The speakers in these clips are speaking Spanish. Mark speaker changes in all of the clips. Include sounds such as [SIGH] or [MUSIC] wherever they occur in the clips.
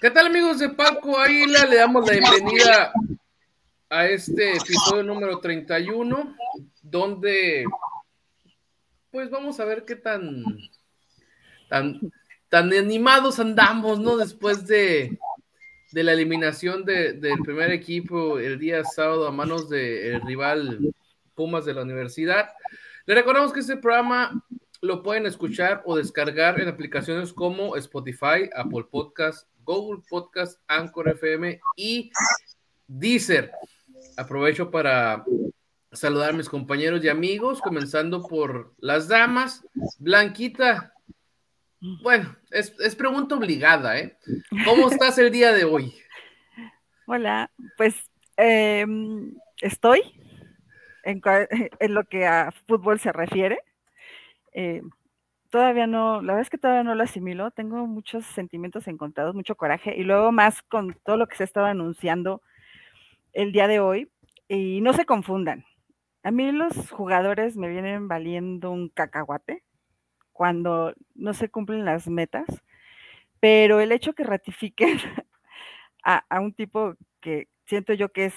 Speaker 1: ¿Qué tal amigos de Paco Águila? Le damos la bienvenida a este episodio número 31, donde pues vamos a ver qué tan, tan, tan animados andamos, ¿no? Después de, de la eliminación del primer equipo el día sábado a manos del rival Pumas de la universidad. Le recordamos que este programa lo pueden escuchar o descargar en aplicaciones como Spotify, Apple Podcast, Google Podcast, Anchor FM y Deezer. Aprovecho para saludar a mis compañeros y amigos, comenzando por las damas. Blanquita, bueno, es, pregunta obligada, ¿eh? ¿Cómo estás el día de hoy?
Speaker 2: Hola, pues em, estoy en, [LAUGHS] lo que a fútbol se refiere. Eh, todavía no, la verdad es que todavía no lo asimilo, tengo muchos sentimientos encontrados, mucho coraje y luego más con todo lo que se estaba anunciando el día de hoy y no se confundan. A mí los jugadores me vienen valiendo un cacahuate cuando no se cumplen las metas, pero el hecho que ratifiquen [LAUGHS] a, a un tipo que siento yo que es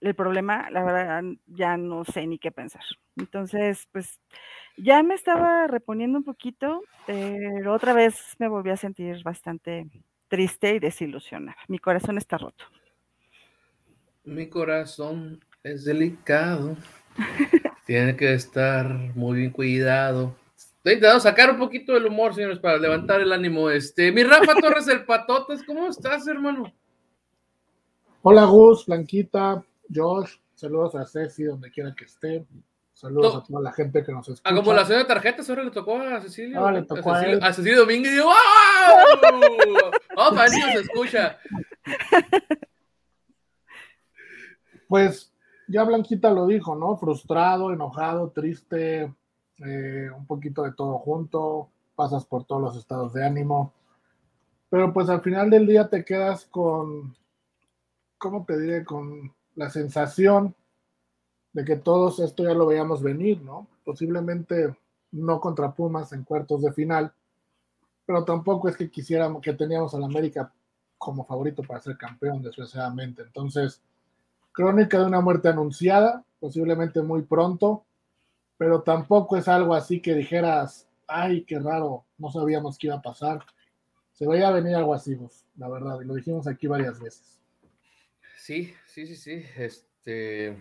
Speaker 2: el problema, la verdad, ya no sé ni qué pensar. Entonces, pues ya me estaba reponiendo un poquito, pero otra vez me volví a sentir bastante triste y desilusionada. Mi corazón está roto.
Speaker 1: Mi corazón es delicado. [LAUGHS] Tiene que estar muy bien cuidado. Estoy intentando sacar un poquito del humor, señores, para levantar el ánimo. Este, mi Rafa Torres el Patotas, ¿cómo estás, hermano?
Speaker 3: Hola, Gus, Blanquita, Josh, saludos a Ceci, donde quiera que esté. Saludos a toda la gente que nos escucha.
Speaker 1: A como la de tarjetas, ahora le tocó a Cecilia.
Speaker 3: Ah, le tocó a,
Speaker 1: Cecilia, a, Cecilia Domínguez y digo, ¡wow! ¡Oh, para se escucha! [LAUGHS]
Speaker 3: Pues ya Blanquita lo dijo, ¿no? Frustrado, enojado, triste, eh, un poquito de todo junto, pasas por todos los estados de ánimo. Pero pues al final del día te quedas con, ¿cómo te diré? Con la sensación de que todos esto ya lo veíamos venir, ¿no? Posiblemente no contra Pumas en cuartos de final, pero tampoco es que quisiéramos, que teníamos al América como favorito para ser campeón, desgraciadamente. Entonces, crónica de una muerte anunciada, posiblemente muy pronto, pero tampoco es algo así que dijeras, ay, qué raro, no sabíamos qué iba a pasar. Se veía venir algo así, pues, la verdad, y lo dijimos aquí varias veces.
Speaker 1: Sí, sí, sí, sí. Este,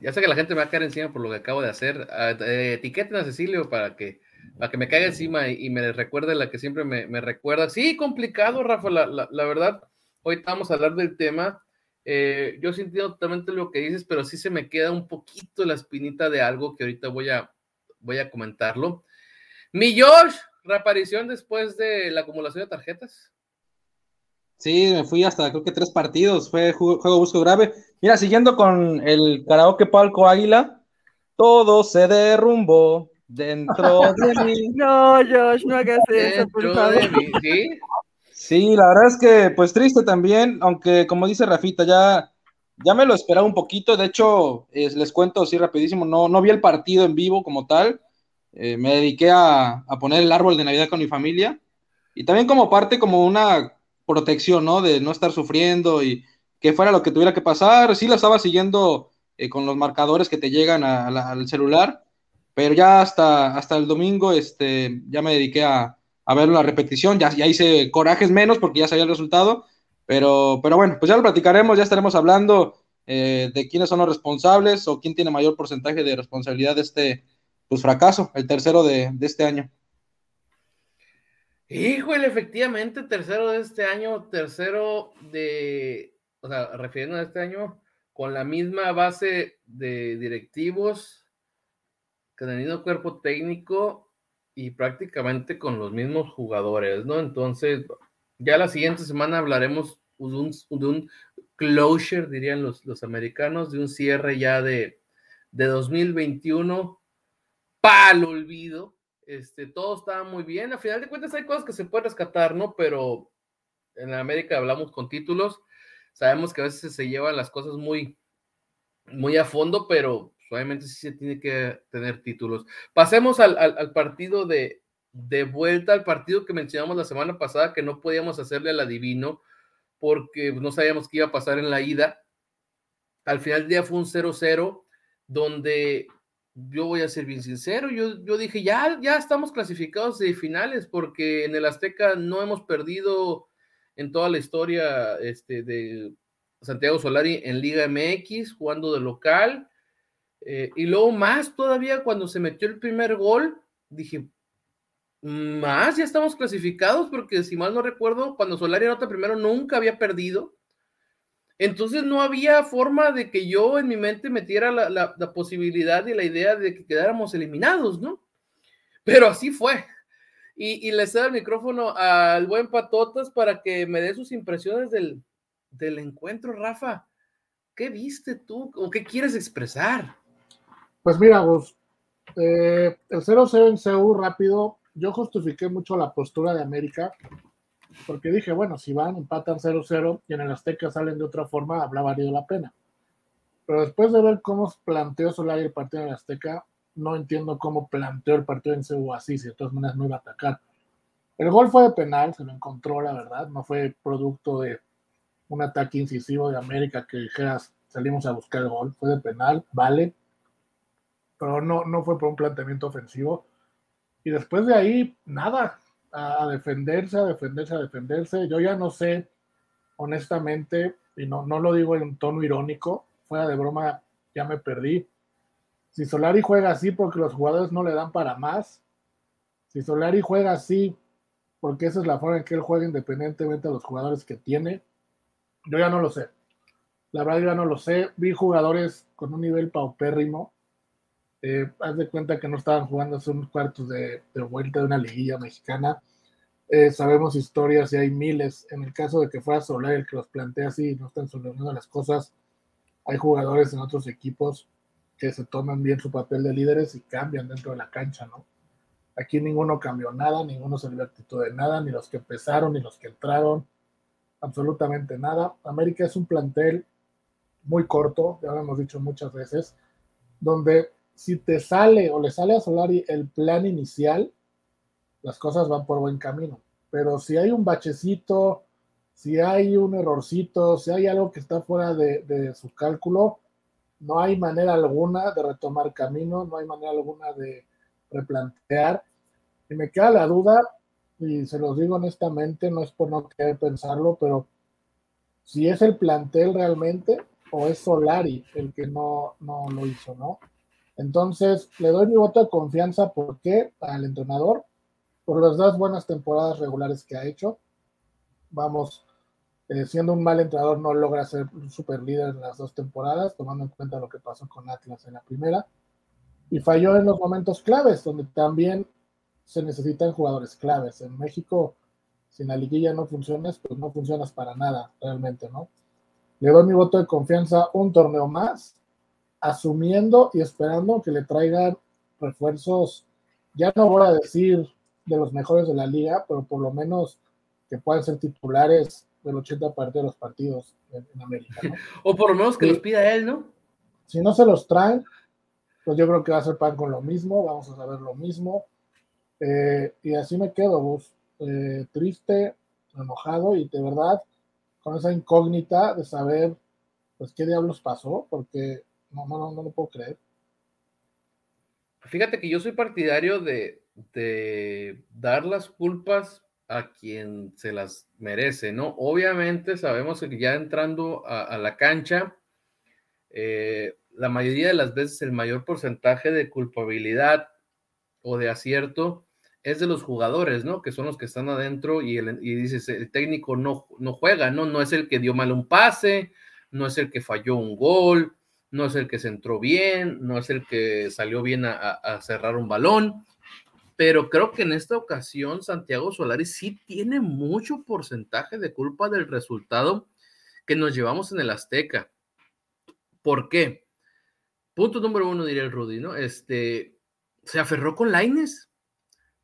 Speaker 1: ya sé que la gente me va a caer encima por lo que acabo de hacer. Ah, eh, etiqueten a Cecilio para que, para que me caiga encima y, me recuerde la que siempre me, recuerda. Sí, complicado, Rafa, la, verdad. Hoy estamos a hablar del tema. Eh, yo entiendo totalmente lo que dices, pero sí se me queda un poquito la espinita de algo que ahorita voy a, voy a comentarlo. Mi Josh, reaparición después de la acumulación de tarjetas.
Speaker 4: Sí, me fui hasta creo que tres partidos, fue juego, busco grave. Mira, siguiendo con el karaoke palco águila, todo se derrumbó dentro [LAUGHS] de mí.
Speaker 2: No, Josh, no hagas eso, por favor.
Speaker 4: ¿sí? sí, la verdad es que pues triste también, aunque como dice Rafita, ya, ya me lo esperaba un poquito, de hecho, les cuento así rapidísimo, no, no vi el partido en vivo como tal, eh, me dediqué a, a poner el árbol de Navidad con mi familia, y también como parte, como una protección, ¿no? De no estar sufriendo y que fuera lo que tuviera que pasar. Sí la estaba siguiendo eh, con los marcadores que te llegan al celular, pero ya hasta, hasta el domingo este, ya me dediqué a, a ver la repetición, ya, ya hice corajes menos porque ya sabía el resultado, pero, pero bueno, pues ya lo platicaremos, ya estaremos hablando eh, de quiénes son los responsables o quién tiene mayor porcentaje de responsabilidad de este pues, fracaso, el tercero de, de este año.
Speaker 1: Híjole, efectivamente, tercero de este año, tercero de, o sea, refiriendo a este año, con la misma base de directivos, con el mismo cuerpo técnico y prácticamente con los mismos jugadores, ¿no? Entonces, ya la siguiente semana hablaremos de un, de un closure, dirían los, los, americanos, de un cierre ya de, de 2021 para el olvido este, todo estaba muy bien. A final de cuentas hay cosas que se pueden rescatar, ¿no? Pero en América hablamos con títulos. Sabemos que a veces se llevan las cosas muy, muy a fondo, pero obviamente sí se tiene que tener títulos. Pasemos al, partido de, de, vuelta, al partido que mencionamos la semana pasada, que no podíamos hacerle al adivino, porque no sabíamos qué iba a pasar en la ida. Al final del día fue un 0-0 donde yo voy a ser bien sincero, yo, yo dije, ya, ya estamos clasificados de finales porque en el Azteca no hemos perdido en toda la historia este, de Santiago Solari en Liga MX, jugando de local. Eh, y luego más todavía cuando se metió el primer gol, dije, más, ya estamos clasificados, porque si mal no recuerdo, cuando Solari anota primero nunca había perdido. Entonces no había forma de que yo en mi mente metiera la, posibilidad y la idea de que quedáramos eliminados, ¿no? Pero así fue. Y, le cedo el micrófono al buen Patotas para que me dé sus impresiones del, encuentro, Rafa. ¿Qué viste tú o qué quieres expresar?
Speaker 3: Pues mira, vos, eh, el 0-0 en CEU rápido, yo justifiqué mucho la postura de América, porque dije, bueno, si van, empatan 0-0 y en el Azteca salen de otra forma, habría valido la pena. Pero después de ver cómo planteó Solari el partido en el Azteca, no entiendo cómo planteó el partido en CEU así, si de todas maneras no iba a atacar. El gol fue de penal, se lo encontró, la verdad, no fue producto de un ataque incisivo de América que dijeras, salimos a buscar el gol, fue de penal, vale, pero no, no fue por un planteamiento ofensivo. Y después de ahí, nada, a, defenderse, a defenderse, a defenderse. Yo ya no sé, honestamente, y no, no lo digo en un tono irónico, fuera de broma, ya me perdí. Si Solari juega así porque los jugadores no le dan para más, si Solari juega así porque esa es la forma en que él juega independientemente de los jugadores que tiene, yo ya no lo sé. La verdad, yo ya no lo sé. Vi jugadores con un nivel paupérrimo eh, haz de cuenta que no estaban jugando hace unos cuartos de, vuelta de una liguilla mexicana. Eh, sabemos historias y hay miles. En el caso de que fuera Soler el que los plantea así y no están solucionando las cosas, hay jugadores en otros equipos que se toman bien su papel de líderes y cambian dentro de la cancha, ¿no? Aquí ninguno cambió nada, ninguno se dio actitud de nada, ni los que empezaron, ni los que entraron, absolutamente nada. América es un plantel muy corto, ya lo hemos dicho muchas veces, donde si te sale o le sale a Solari el plan inicial, las cosas van por buen camino. Pero si hay un bachecito, si hay un errorcito, si hay algo que está fuera de, su cálculo, no hay manera alguna de retomar camino, no hay manera alguna de replantear. Y me queda la duda, y se los digo honestamente, no es por no querer pensarlo, pero si es el plantel realmente o es Solari el que no, no lo hizo, ¿no? Entonces, le doy mi voto de confianza, ¿por qué? Al entrenador, por las dos buenas temporadas regulares que ha hecho. Vamos, eh, siendo un mal entrenador, no logra ser super líder en las dos temporadas, tomando en cuenta lo que pasó con Atlas en la primera. Y falló en los momentos claves, donde también se necesitan jugadores claves. En México, si la liguilla no funcionas, pues no funcionas para nada, realmente, ¿no? Le doy mi voto de confianza un torneo más asumiendo y esperando que le traigan refuerzos, ya no voy a decir de los mejores de la liga, pero por lo menos que puedan ser titulares del 80 parte de los partidos en, América. [LAUGHS]
Speaker 1: o por lo menos que los pida él, ¿no?
Speaker 3: Si no se los traen, pues yo creo que va a ser pan con lo mismo, vamos a saber lo mismo. Eh, y así me quedo, vos, eh, triste, enojado y de verdad con esa incógnita de saber, pues, qué diablos pasó, porque no, no, no lo puedo creer.
Speaker 1: Fíjate que yo soy partidario de, dar las culpas a quien se las merece, ¿no? Obviamente sabemos que ya entrando a, la cancha, eh, la mayoría de las veces el mayor porcentaje de culpabilidad o de acierto es de los jugadores, ¿no? Que son los que están adentro y, el, y dices, el técnico no, no juega, ¿no? No es el que dio mal un pase, no es el que falló un gol, no es el que se entró bien, no es el que salió bien a, cerrar un balón, pero creo que en esta ocasión Santiago Solari sí tiene mucho porcentaje de culpa del resultado que nos llevamos en el Azteca. ¿Por qué? Punto número uno, diría el Rudy, ¿no? Este, se aferró con Laines,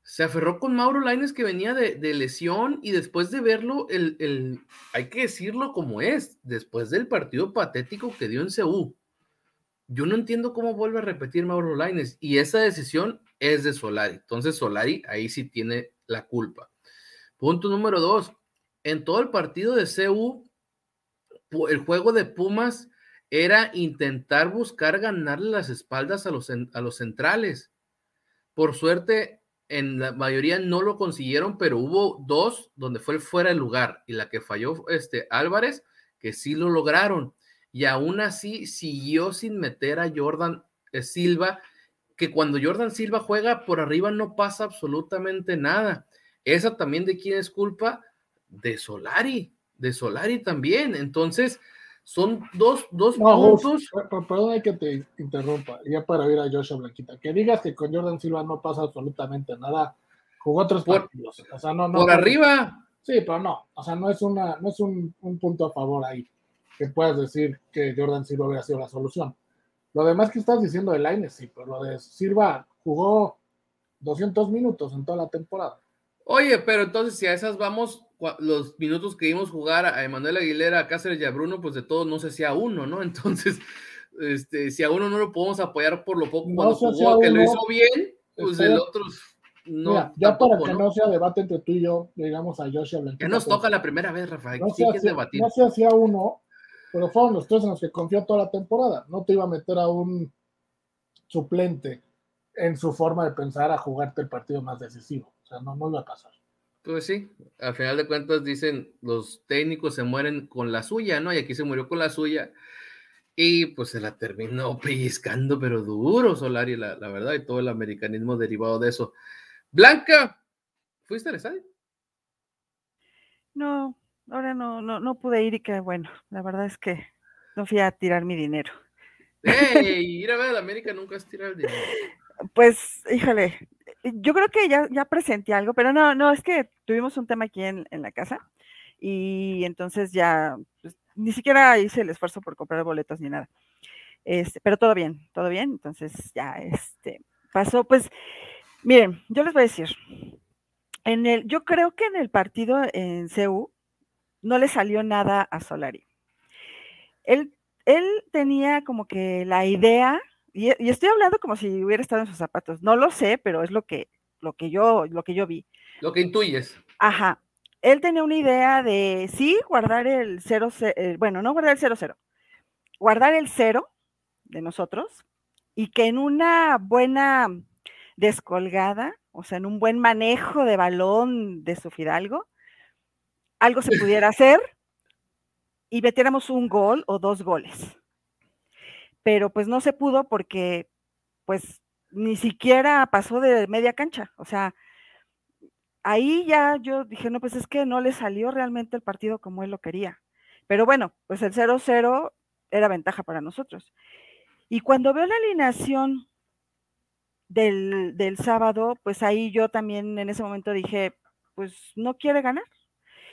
Speaker 1: se aferró con Mauro Laines que venía de, lesión y después de verlo, el, el, hay que decirlo como es, después del partido patético que dio en Ceú, yo no entiendo cómo vuelve a repetir Mauro Laines y esa decisión es de Solari. Entonces Solari ahí sí tiene la culpa. Punto número dos. En todo el partido de CU, el juego de Pumas era intentar buscar ganarle las espaldas a los, a los centrales. Por suerte, en la mayoría no lo consiguieron, pero hubo dos donde fue fuera de lugar y la que falló este Álvarez, que sí lo lograron. Y aún así siguió sin meter a Jordan eh, Silva, que cuando Jordan Silva juega por arriba no pasa absolutamente nada. Esa también de quién es culpa? De Solari, de Solari también. Entonces, son dos, dos puntos.
Speaker 3: perdón que te interrumpa, ya para ir a Joshua Blanquita. Que digas que con Jordan Silva no pasa absolutamente nada. Jugó otros partidos. O sea, no, no,
Speaker 1: por arriba.
Speaker 3: Sí, pero no. O sea, no es, una, no es un, punto a favor ahí. Que puedas decir que Jordan Silva hubiera sido la solución. Lo demás que estás diciendo de Laine, sí, pero lo de Silva jugó 200 minutos en toda la temporada.
Speaker 1: Oye, pero entonces si a esas vamos, los minutos que vimos jugar a Emanuel Aguilera, a Cáceres y a Bruno, pues de todos no sé si a uno, ¿no? [LAUGHS] Entonces, este, si a uno no lo podemos apoyar por lo poco cuando jugó, que lo hizo bien, pues el otro no.
Speaker 3: ya para que ¿no? sea debate entre tú y yo, digamos a Joshua.
Speaker 1: Que nos pues, toca la primera vez, Rafael.
Speaker 3: No, sí que debatir. no se hacía uno, pero fueron los tres en los que confió toda la temporada. No te iba a meter a un suplente en su forma de pensar a jugarte el partido más decisivo. O sea, no, no iba a pasar.
Speaker 1: Pues sí, al final de cuentas dicen los técnicos se mueren con la suya, ¿no? Y aquí se murió con la suya. Y pues se la terminó pellizcando, pero duro Solari, la, la verdad, y todo el americanismo derivado de eso. Blanca, ¿fuiste al estadio?
Speaker 2: No, ahora no, no, no pude ir y que bueno, la verdad es que no fui a tirar mi dinero.
Speaker 1: ¡Ey! Ir a ver a la América nunca es tirar el dinero. [LAUGHS]
Speaker 2: Pues, híjole, yo creo que ya, ya presenté algo, pero no, no, es que tuvimos un tema aquí en, la casa y entonces ya pues, ni siquiera hice el esfuerzo por comprar boletos ni nada. Este, pero todo bien, todo bien. Entonces ya este pasó. Pues miren, yo les voy a decir, en el, yo creo que en el partido en CU no le salió nada a Solari. Él, él tenía como que la idea y, estoy hablando como si hubiera estado en sus zapatos. No lo sé, pero es lo que, lo que yo, lo que yo vi.
Speaker 1: Lo que intuyes.
Speaker 2: Ajá. Él tenía una idea de sí guardar el 0, eh, bueno, no guardar el 0, 0, guardar el 0 de nosotros y que en una buena descolgada, o sea, en un buen manejo de balón de su Fidalgo, algo se pudiera hacer y metiéramos un gol o dos goles pero pues no se pudo porque pues ni siquiera pasó de media cancha. O sea, ahí ya yo dije, no, pues es que no le salió realmente el partido como él lo quería. Pero bueno, pues el 0-0 era ventaja para nosotros. Y cuando veo la alineación del, del, sábado, pues ahí yo también en ese momento dije, pues no quiere ganar.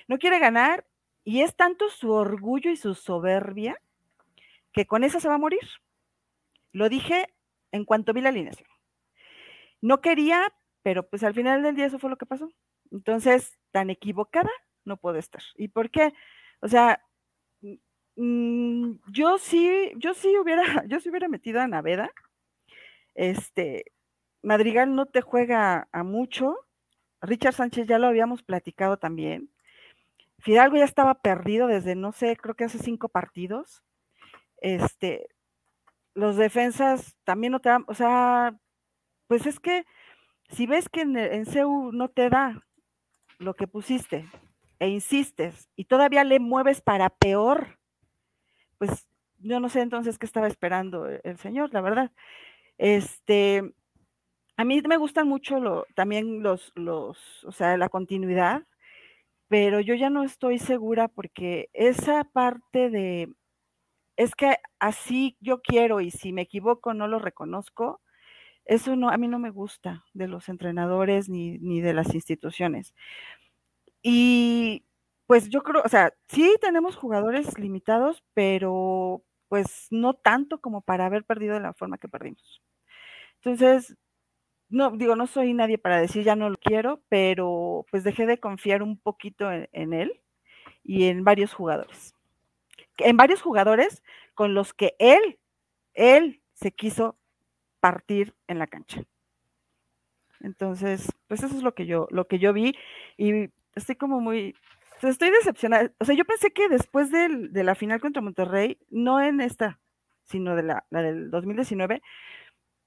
Speaker 2: No quiere ganar y es tanto su orgullo y su soberbia que con eso se va a morir. Lo dije en cuanto vi la alineación. No quería, pero pues al final del día eso fue lo que pasó. Entonces, tan equivocada no puedo estar. ¿Y por qué? O sea, mm, yo sí, yo sí hubiera, [LAUGHS] yo sí hubiera metido a Naveda. Este, Madrigal no te juega a mucho. Richard Sánchez ya lo habíamos platicado también. Fidalgo ya estaba perdido desde, no sé, creo que hace cinco partidos. Este, los defensas también no te dan, o sea, pues es que si ves que en, en CEU no te da lo que pusiste e insistes y todavía le mueves para peor, pues yo no sé entonces qué estaba esperando el señor, la verdad. Este, a mí me gustan mucho también los, los, o sea, la continuidad, pero yo ya no estoy segura porque esa parte de, es que así yo quiero y si me equivoco no lo reconozco, eso no, a mí no me gusta de los entrenadores ni, ni de las instituciones. Y pues yo creo, o sea, sí tenemos jugadores limitados, pero pues no tanto como para haber perdido de la forma que perdimos. Entonces, no, digo, no soy nadie para decir ya no lo quiero, pero pues dejé de confiar un poquito en él y en varios jugadores en varios jugadores con los que él, él se quiso partir en la cancha. Entonces, pues eso es lo que yo, lo que yo vi y estoy como muy, estoy decepcionada. O sea, yo pensé que después de la final contra Monterrey, no en esta, sino de la, la del 2019,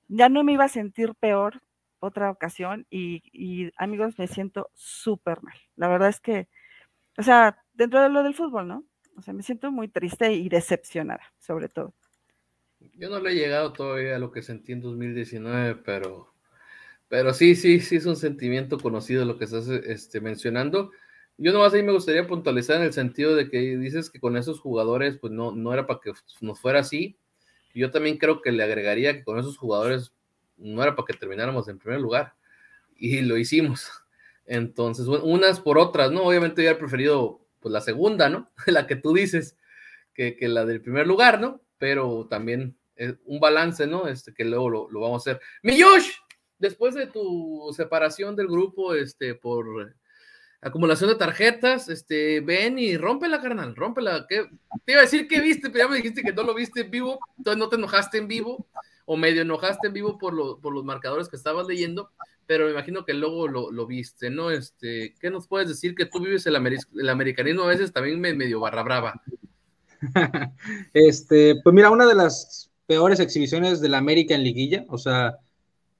Speaker 2: ya no me iba a sentir peor otra ocasión y, amigos, me siento súper mal. La verdad es que, o sea, dentro de lo del fútbol, ¿no? O sea, me siento muy triste y decepcionada, sobre todo.
Speaker 1: Yo no le he llegado todavía a lo que sentí en 2019, pero, pero sí, sí, sí es un sentimiento conocido lo que estás este, mencionando. Yo nomás ahí me gustaría puntualizar en el sentido de que dices que con esos jugadores, pues no, no era para que nos fuera así. Yo también creo que le agregaría que con esos jugadores no era para que termináramos en primer lugar. Y lo hicimos. Entonces, unas por otras, ¿no? Obviamente había preferido pues la segunda, ¿no? [LAUGHS] la que tú dices, que, la del primer lugar, ¿no? Pero también es un balance, ¿no? Este, que luego lo, vamos a hacer. Mi después de tu separación del grupo, este, por acumulación de tarjetas, este, ven y rómpela, carnal, rómpela. ¿Qué? Te iba a decir que viste, pero ya me dijiste que no lo viste en vivo, entonces no te enojaste en vivo o medio enojaste en vivo por, por los marcadores que estabas leyendo, pero me imagino que luego lo, viste, ¿no? Este, ¿Qué nos puedes decir que tú vives el, el americanismo a veces también me, medio barra brava? [LAUGHS]
Speaker 4: este, pues mira, una de las peores exhibiciones de la América en liguilla, o sea,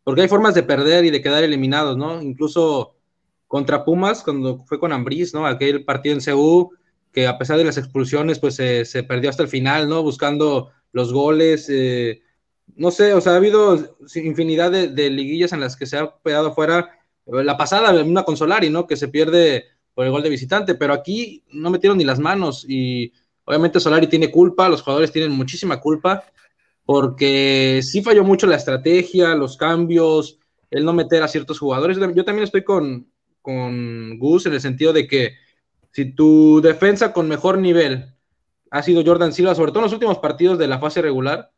Speaker 4: porque hay formas de perder y de quedar eliminados, ¿no? Incluso contra Pumas, cuando fue con Ambriz, ¿no? Aquel partido en CU, que a pesar de las expulsiones, pues se perdió hasta el final, ¿no? Buscando los goles, eh, no sé, o sea, ha habido infinidad de, liguillas en las que se ha quedado fuera. La pasada, una con Solari, ¿no? Que se pierde por el gol de visitante, pero aquí no metieron ni las manos y obviamente Solari tiene culpa, los jugadores tienen muchísima culpa, porque sí falló mucho la estrategia, los cambios, el no meter a ciertos jugadores. Yo también estoy con, con Gus en el sentido de que si tu defensa con mejor nivel ha sido Jordan Silva, sobre todo en los últimos partidos de la fase regular,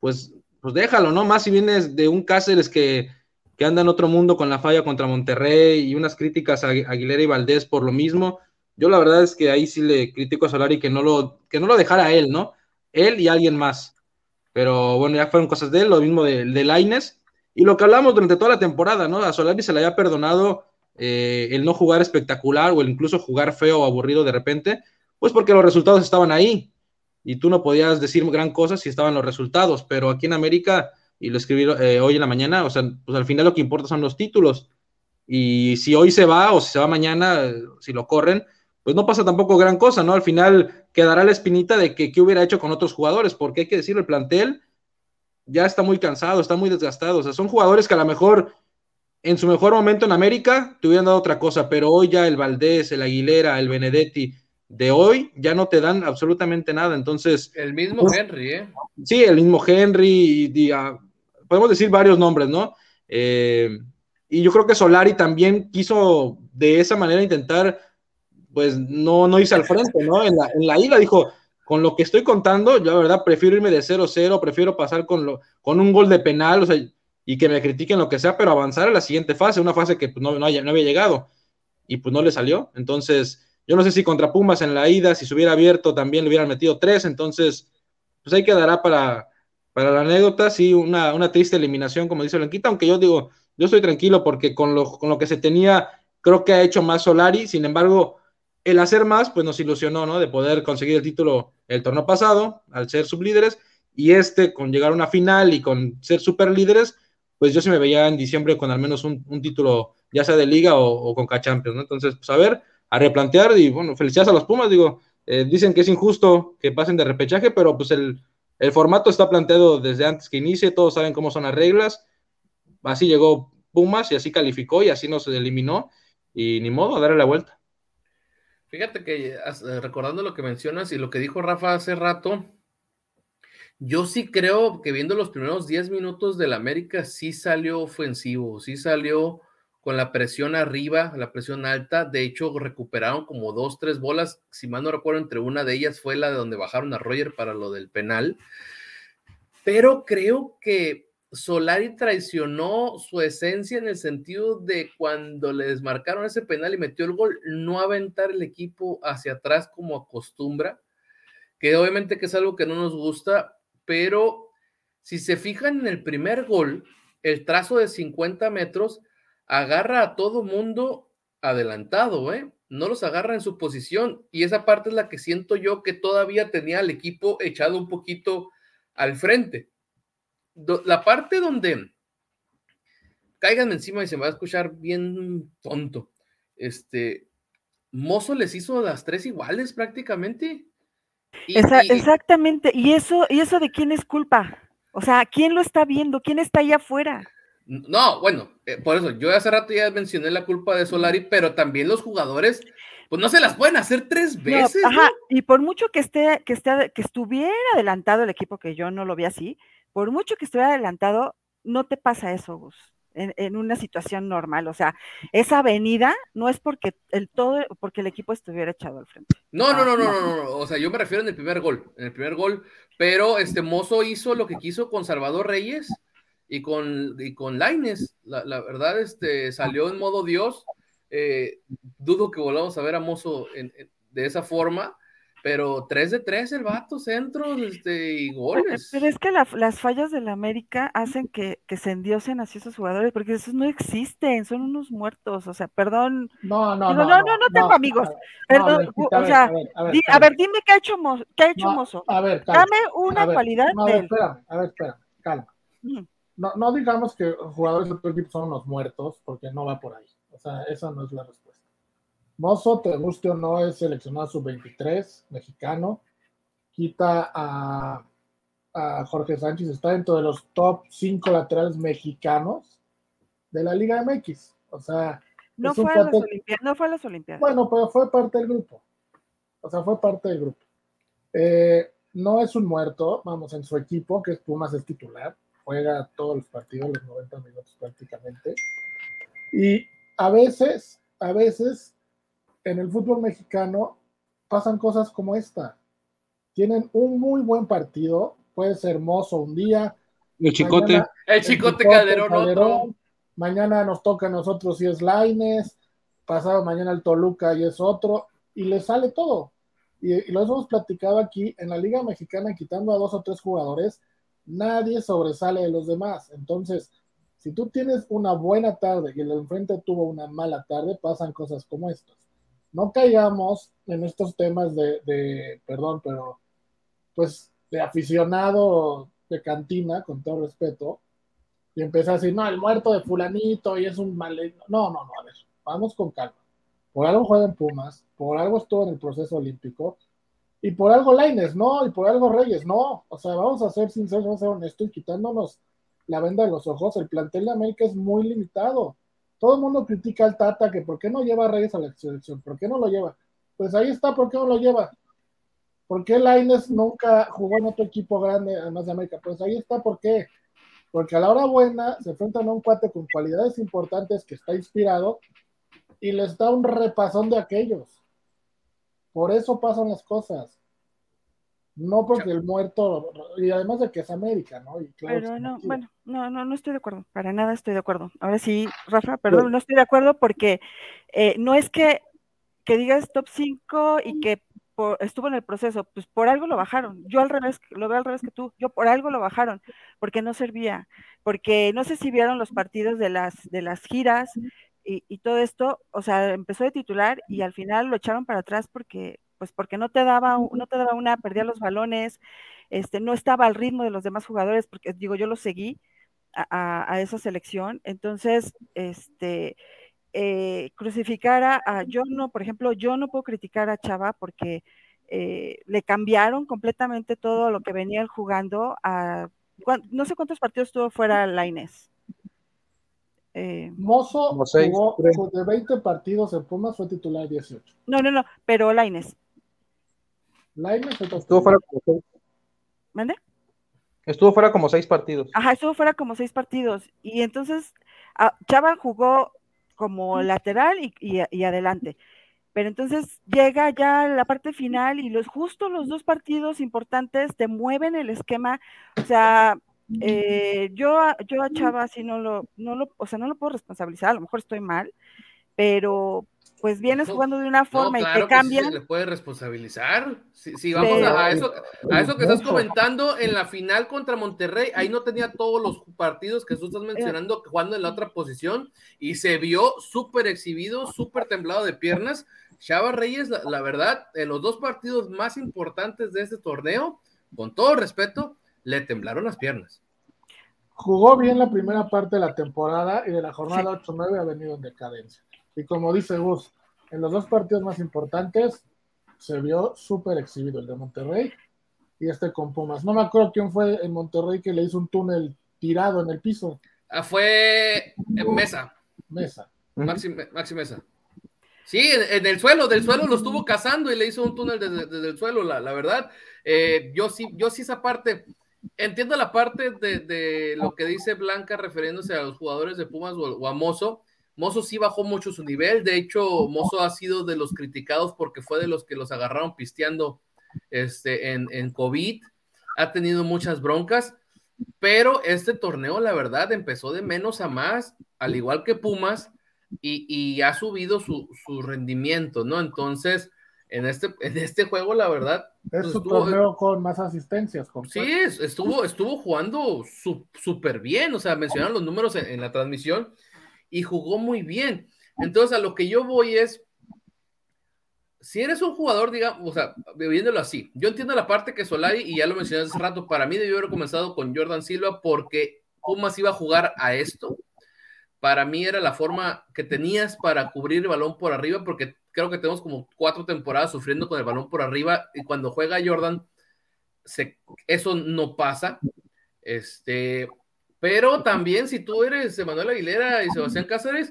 Speaker 4: pues pues déjalo, ¿no? Más si vienes de un Cáceres que, que anda en otro mundo con la falla contra Monterrey y unas críticas a Aguilera y Valdés por lo mismo. Yo la verdad es que ahí sí le critico a Solari que no lo, que no lo dejara él, ¿no? Él y alguien más. Pero bueno, ya fueron cosas de él, lo mismo de, de Laines. Y lo que hablamos durante toda la temporada, ¿no? A Solari se le había perdonado eh, el no jugar espectacular o el incluso jugar feo o aburrido de repente, pues porque los resultados estaban ahí y tú no podías decir gran cosa si estaban los resultados, pero aquí en América, y lo escribí eh, hoy en la mañana, o sea, pues al final lo que importa son los títulos. Y si hoy se va o si se va mañana, si lo corren, pues no pasa tampoco gran cosa, ¿no? Al final quedará la espinita de que qué hubiera hecho con otros jugadores, porque hay que decirlo, el plantel ya está muy cansado, está muy desgastado, o sea, son jugadores que a lo mejor en su mejor momento en América te hubieran dado otra cosa, pero hoy ya el Valdés, el Aguilera, el Benedetti, de hoy ya no te dan absolutamente nada. Entonces.
Speaker 1: El mismo Henry, ¿eh?
Speaker 4: Sí, el mismo Henry, y, ah, podemos decir varios nombres, ¿no? Eh, y yo creo que Solari también quiso de esa manera intentar, pues no, no irse al frente, ¿no? En la, en la ida dijo, con lo que estoy contando, yo la verdad prefiero irme de 0-0, prefiero pasar con, lo, con un gol de penal, o sea, y que me critiquen lo que sea, pero avanzar a la siguiente fase, una fase que pues, no, no, no había llegado, y pues no le salió. Entonces, yo no sé si contra Pumas en la ida, si se hubiera abierto, también le hubieran metido tres. Entonces, pues ahí quedará para, para la anécdota. Sí, una, una triste eliminación, como dice Blanquita, aunque yo digo, yo estoy tranquilo porque con lo, con lo que se tenía, creo que ha hecho más Solari. Sin embargo, el hacer más, pues nos ilusionó, ¿no? De poder conseguir el título el torneo pasado, al ser sublíderes, y este con llegar a una final y con ser superlíderes, pues yo sí me veía en diciembre con al menos un, título, ya sea de liga o, o con K-Champions, ¿no? Entonces, pues a ver, a replantear y bueno, felicidades a los Pumas, digo, eh, dicen que es injusto que pasen de repechaje, pero pues el, formato está planteado desde antes que inicie, todos saben cómo son las reglas, así llegó Pumas y así calificó y así nos eliminó y ni modo, a darle la vuelta.
Speaker 1: Fíjate que eh, recordando lo que mencionas y lo que dijo Rafa hace rato, yo sí creo que viendo los primeros 10 minutos del América sí salió ofensivo, sí salió con la presión arriba, la presión alta. De hecho, recuperaron como dos, tres bolas. Si mal no recuerdo, entre una de ellas fue la de donde bajaron a Roger para lo del penal. Pero creo que Solari traicionó su esencia en el sentido de cuando le desmarcaron ese penal y metió el gol, no aventar el equipo hacia atrás como acostumbra, que obviamente que es algo que no nos gusta, pero si se fijan en el primer gol, el trazo de 50 metros, agarra a todo mundo adelantado, ¿eh? no los agarra en su posición. Y esa parte es la que siento yo que todavía tenía al equipo echado un poquito al frente. La parte donde caigan encima y se me va a escuchar bien tonto. Este, Mozo les hizo las tres iguales prácticamente.
Speaker 2: exactamente. ¿Y eso, ¿Y eso de quién es culpa? O sea, ¿quién lo está viendo? ¿Quién está allá afuera?
Speaker 1: No, bueno, eh, por eso yo hace rato ya mencioné la culpa de Solari, pero también los jugadores, pues no se las pueden hacer tres veces.
Speaker 2: ajá, y por mucho que esté, que esté, que estuviera adelantado el equipo, que yo no lo vi así, por mucho que estuviera adelantado, no te pasa eso, Gus. En, una situación normal, o sea, esa avenida no es porque el todo, porque el equipo estuviera echado al frente.
Speaker 1: No, no, no, no, no, no, o sea, yo me refiero en el primer gol, en el primer gol, pero este Mozo hizo lo que quiso con Salvador Reyes, y con, y con Laines, la, la, verdad, este, salió en modo Dios. Eh, dudo que volvamos a ver a Mozo de esa forma, pero 3 de 3 el vato, centros este, y goles.
Speaker 2: Pero es que las fallas de la América hacen que, que, se endiosen así esos jugadores, porque esos no existen, son unos muertos, o sea, perdón.
Speaker 3: No, no,
Speaker 2: no. No, no, no, tengo amigos. Perdón, o sea, a ver, dime qué ha hecho, Mozo. Qué ha hecho Mozo.
Speaker 3: A ver,
Speaker 2: Dame una cualidad
Speaker 3: de él. Espérame, a ver, espera, calma no, no digamos que jugadores de otro equipo son los muertos, porque no va por ahí. O sea, esa no es la respuesta. Mozo, te guste o no, es seleccionado sub-23, mexicano. Quita a, a, Jorge Sánchez, está dentro de los top 5 laterales mexicanos de la Liga MX. O sea,
Speaker 2: no fue, a las no fue a las Olimpiadas.
Speaker 3: Bueno, pero fue parte del grupo. O sea, fue parte del grupo. Eh, no es un muerto, vamos, en su equipo, que es Pumas, es titular juega todos los partidos, los 90 minutos prácticamente. Y a veces, a veces, en el fútbol mexicano pasan cosas como esta. Tienen un muy buen partido, puede ser hermoso un día.
Speaker 4: El chicote.
Speaker 1: el chicote, Calderón,
Speaker 3: Mañana nos toca a nosotros y es Laines. Pasado mañana el Toluca y es otro. Y le sale todo. Y, y lo hemos platicado aquí en la Liga Mexicana, quitando a dos o tres jugadores nadie sobresale de los demás. Entonces, si tú tienes una buena tarde y el enfrente tuvo una mala tarde, pasan cosas como estas. No caigamos en estos temas de, perdón, pero pues de aficionado de cantina, con todo respeto, y empieza a decir, no, el muerto de fulanito y es un mal... No, no, no, a ver, vamos con calma. Por algo juega en Pumas, por algo estuvo en el proceso olímpico, y por algo Laines, no, y por algo Reyes, no. O sea, vamos a ser sinceros, vamos a ser honestos y quitándonos la venda de los ojos, el plantel de América es muy limitado. Todo el mundo critica al Tata que por qué no lleva a Reyes a la selección, por qué no lo lleva. Pues ahí está, ¿por qué no lo lleva? ¿Por qué Laines nunca jugó en otro equipo grande, además de América? Pues ahí está, ¿por qué? Porque a la hora buena se enfrentan a un cuate con cualidades importantes que está inspirado y les da un repasón de aquellos. Por eso pasan las cosas. No porque el muerto, y además de que es América, ¿no?
Speaker 2: Pero no, bueno, no, no, no estoy de acuerdo, para nada estoy de acuerdo. Ahora sí, Rafa, perdón, no estoy de acuerdo porque eh, no es que, que digas top 5 y que estuvo en el proceso, pues por algo lo bajaron. Yo al revés, lo veo al revés que tú, yo por algo lo bajaron, porque no servía, porque no sé si vieron los partidos de las, de las giras, y, todo esto, o sea, empezó de titular y al final lo echaron para atrás porque, pues porque no te daba, no te daba una, perdía los balones, este, no estaba al ritmo de los demás jugadores, porque digo, yo lo seguí a, esa selección, entonces, este, eh, crucificar a, yo no, por ejemplo, yo no puedo criticar a Chava porque eh, le cambiaron completamente todo lo que venía jugando a, no sé cuántos partidos tuvo fuera la Inés
Speaker 3: eh, Mozo jugó de 20 partidos en Pumas, fue titular 18.
Speaker 2: No, no, no, pero Laines.
Speaker 3: Laines
Speaker 4: estuvo fuera como seis.
Speaker 2: ¿Mande?
Speaker 4: Estuvo fuera como seis partidos.
Speaker 2: Ajá, estuvo fuera como seis partidos. Y entonces ah, Chava jugó como lateral y, y, adelante. Pero entonces llega ya la parte final y los justo los dos partidos importantes te mueven el esquema. O sea, eh, yo, yo a Chava sí no lo, no lo, o sea, no lo puedo responsabilizar, a lo mejor estoy mal, pero pues vienes jugando de una forma y te cambian. se
Speaker 1: le puede responsabilizar. Si, vamos a, eso, a eso que estás comentando en la final contra Monterrey, ahí no tenía todos los partidos que tú estás mencionando jugando en la otra posición y se vio súper exhibido, súper temblado de piernas. Chava Reyes, la, verdad, en los dos partidos más importantes de este torneo, con todo respeto, le temblaron las piernas.
Speaker 3: Jugó bien la primera parte de la temporada y de la jornada 8-9 ha venido en decadencia. Y como dice Gus, en los dos partidos más importantes se vio súper exhibido el de Monterrey y este con Pumas. No me acuerdo quién fue en Monterrey que le hizo un túnel tirado en el piso.
Speaker 1: Ah, fue en Mesa.
Speaker 3: Mesa.
Speaker 1: Maxi, Mesa. Sí, en, el suelo, del suelo lo estuvo cazando y le hizo un túnel desde, el suelo, la, verdad. Eh, yo sí, yo sí esa parte, entiendo la parte de, lo que dice Blanca refiriéndose a los jugadores de Pumas o a Mozo, Mozo sí bajó mucho su nivel, de hecho, Mozo ha sido de los criticados porque fue de los que los agarraron pisteando este, en, en COVID, ha tenido muchas broncas, pero este torneo, la verdad, empezó de menos a más, al igual que Pumas, y, ha subido su, rendimiento, ¿no? Entonces, en este, en este juego, la verdad.
Speaker 3: Es un torneo con más asistencias.
Speaker 1: sí, estuvo, estuvo jugando súper bien, o sea, mencionaron los números en la transmisión y jugó muy bien. Entonces, a lo que yo voy es, si eres un jugador, digamos, o sea, viéndolo así, yo entiendo la parte que Solari, y ya lo mencioné hace rato, para mí debió haber comenzado con Jordan Silva porque Pumas iba a jugar a esto. Para mí era la forma que tenías para cubrir el balón por arriba, porque creo que tenemos como cuatro temporadas sufriendo con el balón por arriba, y cuando juega Jordan, se, eso no pasa. Este, pero también si tú eres Emanuel Aguilera y Sebastián Cáceres,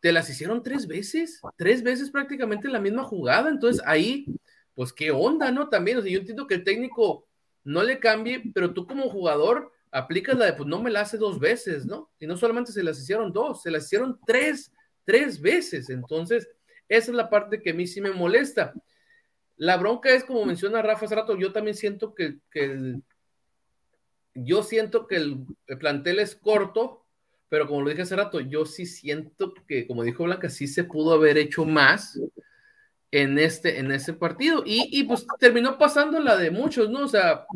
Speaker 1: te las hicieron tres veces, tres veces prácticamente en la misma jugada. Entonces ahí, pues qué onda, ¿no? También, o sea, yo entiendo que el técnico no le cambie, pero tú como jugador aplicas la de, pues no me la hace dos veces, ¿no? Y no solamente se las hicieron dos, se las hicieron tres, tres veces. Entonces, esa es la parte que a mí sí me molesta. La bronca es, como menciona Rafa hace rato, yo también siento que, que el, yo siento que el, plantel es corto, pero como lo dije hace rato, yo sí siento que, como dijo Blanca, sí se pudo haber hecho más en este, en ese partido. Y, pues terminó pasando la de muchos, ¿no? O sea,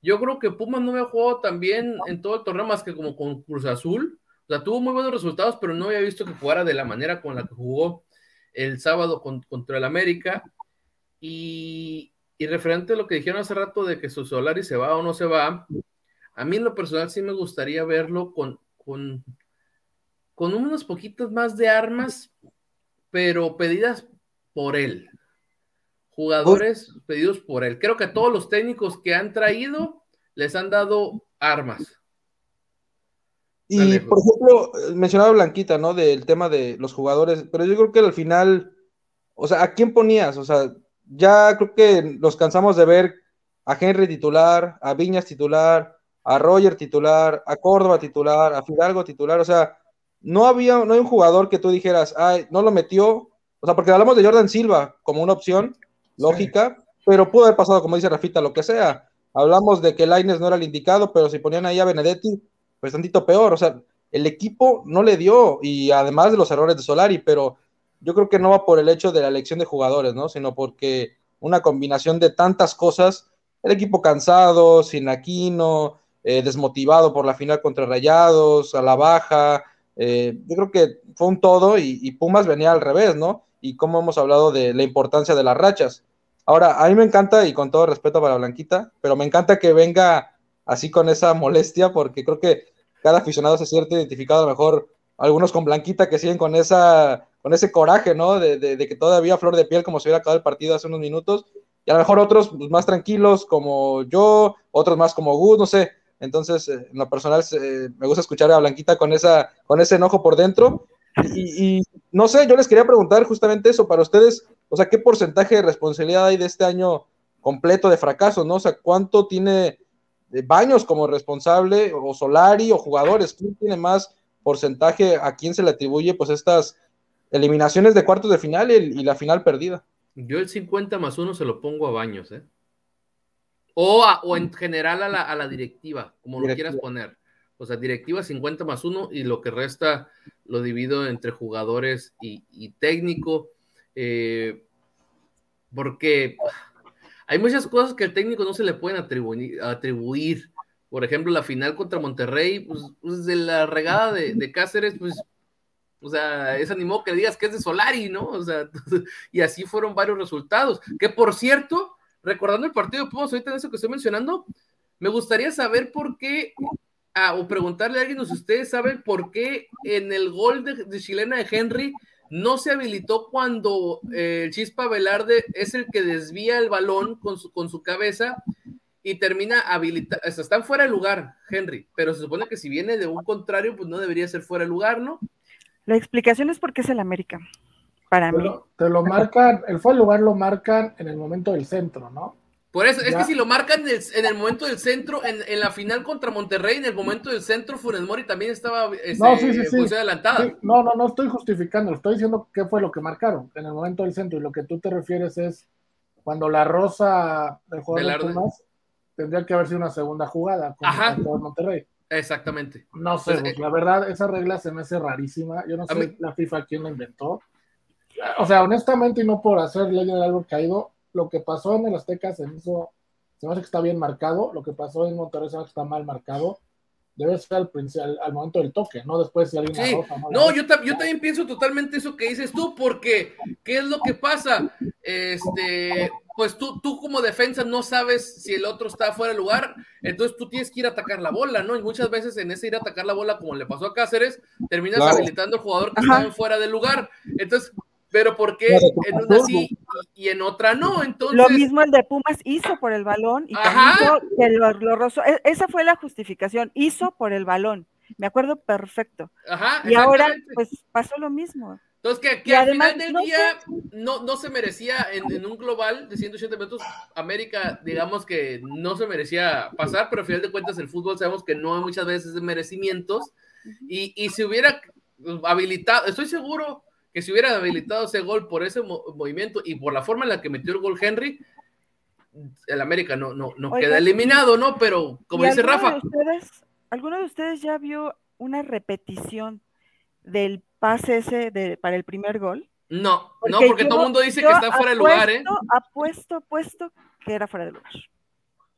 Speaker 1: yo creo que Pumas no había jugado tan bien en todo el torneo más que como con Cruz Azul. O sea, tuvo muy buenos resultados, pero no había visto que jugara de la manera con la que jugó el sábado contra el América. Y, y referente a lo que dijeron hace rato de que su Solari se va o no se va, a mí en lo personal sí me gustaría verlo con, con, con unos poquitos más de armas, pero pedidas por él. Jugadores pedidos por él. Creo que todos los técnicos que han traído les han dado armas.
Speaker 4: Y por ejemplo, mencionaba Blanquita, ¿no? Del tema de los jugadores, pero yo creo que al final, o sea, ¿a quién ponías? O sea, ya creo que nos cansamos de ver a Henry titular, a Viñas titular, a Roger titular, a Córdoba titular, a Fidalgo titular, o sea, no había, no hay un jugador que tú dijeras, ay, no lo metió, o sea, porque hablamos de Jordan Silva como una opción lógica, pero pudo haber pasado, como dice Rafita, lo que sea. Hablamos de que Laines no era el indicado, pero si ponían ahí a Benedetti, pues tantito peor, o sea, el equipo no le dio, y además de los errores de Solari, pero yo creo que no va por el hecho de la elección de jugadores, ¿no? Sino porque una combinación de tantas cosas, el equipo cansado, sin Aquino, eh, desmotivado por la final contra Rayados, a la baja. Eh, yo creo que fue un todo y, Pumas venía al revés, ¿no? Y como hemos hablado de la importancia de las rachas. Ahora, a mí me encanta, y con todo respeto para Blanquita, pero me encanta que venga así con esa molestia, porque creo que cada aficionado se siente identificado, a lo mejor algunos con Blanquita que siguen con esa con ese coraje, ¿no? De, de, que todavía flor de piel como si hubiera acabado el partido hace unos minutos, y a lo mejor otros pues, más tranquilos como yo, otros más como Gus, no sé, entonces, eh, en lo personal, me gusta escuchar a Blanquita con, esa, con ese enojo por dentro. Y, no sé, yo les quería preguntar justamente eso para ustedes, o sea, ¿qué porcentaje de responsabilidad hay de este año completo de fracaso, no? O sea, ¿cuánto tiene Baños como responsable, o Solari, o jugadores? ¿Quién tiene más porcentaje? ¿A quién se le atribuye, pues, estas eliminaciones de cuartos de final y, y la final perdida?
Speaker 1: Yo el 50 más uno se lo pongo a Baños, ¿eh? O, en general a la, directiva, como lo quieras poner. O sea, directiva 50 más 1 y lo que resta lo divido entre jugadores y, técnico. Eh, porque hay muchas cosas que al técnico no se le pueden atribuir. Por ejemplo, la final contra Monterrey, pues, pues de la regada de, Cáceres, pues, o sea, es animó que digas que es de Solari, ¿no? O sea, y así fueron varios resultados. Que por cierto, recordando el partido de Pumas, ahorita en eso que estoy mencionando, me gustaría saber por qué, ah, o preguntarle a alguien si ustedes saben por qué en el gol de, de chilena de Henry no se habilitó cuando eh, el Chispa Velarde es el que desvía el balón con su, con su cabeza y termina habilitado. están fuera de lugar, Henry, pero se supone que si viene de un contrario, pues no debería ser fuera de lugar, ¿no?
Speaker 2: La explicación es porque es el América. Para mí.
Speaker 3: te lo marcan, el fuera de lugar lo marcan en el momento del centro, ¿no?
Speaker 1: Por eso, es que si lo marcan en el, momento del centro, en, la final contra Monterrey, en el momento del centro, Funes Mori también estaba este,
Speaker 3: no, sí, sí, adelantada. no, no, no estoy justificando, estoy diciendo qué fue lo que marcaron en el momento del centro. Y lo que tú te refieres es cuando la rosa del jugador de Pumas tendría que haber sido una segunda jugada con Monterrey.
Speaker 1: Exactamente.
Speaker 3: No sé, pues, la verdad, esa regla se me hace rarísima. Yo no sé la FIFA quién la inventó. O sea, honestamente, y no por hacer ley de algo caído, lo que pasó en el Azteca se me hizo, se me hace que está bien marcado, lo que pasó en Monterrey se me hace que está mal marcado, debe ser al, al, al momento del toque, no después si alguien
Speaker 1: sí. no, yo, yo, también pienso totalmente eso que dices tú, porque ¿qué es lo que pasa? Este, pues tú, tú como defensa no sabes si el otro está fuera de lugar, entonces tú tienes que ir a atacar la bola, ¿no? Y muchas veces en ese ir a atacar la bola, como le pasó a Cáceres, terminas habilitando al jugador que está fuera de lugar. Entonces, pero ¿por qué en una sí y en otra no? Entonces...
Speaker 2: Lo mismo el de Pumas hizo por el balón y hizo que lo, lo e, Esa fue la justificación, hizo por el balón. Me acuerdo perfecto. Ajá, y ahora, pues pasó lo mismo.
Speaker 1: Entonces, que, al final del día no, no se merecía en, un global de 180 metros, América, digamos que no se merecía pasar, pero al final de cuentas el fútbol sabemos que no hay muchas veces de merecimientos. Y, y si hubiera habilitado, estoy seguro que si hubiera habilitado ese gol por ese movimiento y por la forma en la que metió el gol Henry, el América no, no, no queda eliminado, ¿no? Pero como dice Rafa.
Speaker 2: ¿Alguno de ustedes ya vio una repetición del pase ese de, para el primer gol?
Speaker 1: No, no, porque todo el mundo dice que está fuera de lugar, ¿eh?
Speaker 2: Apuesto, apuesto que era fuera de lugar.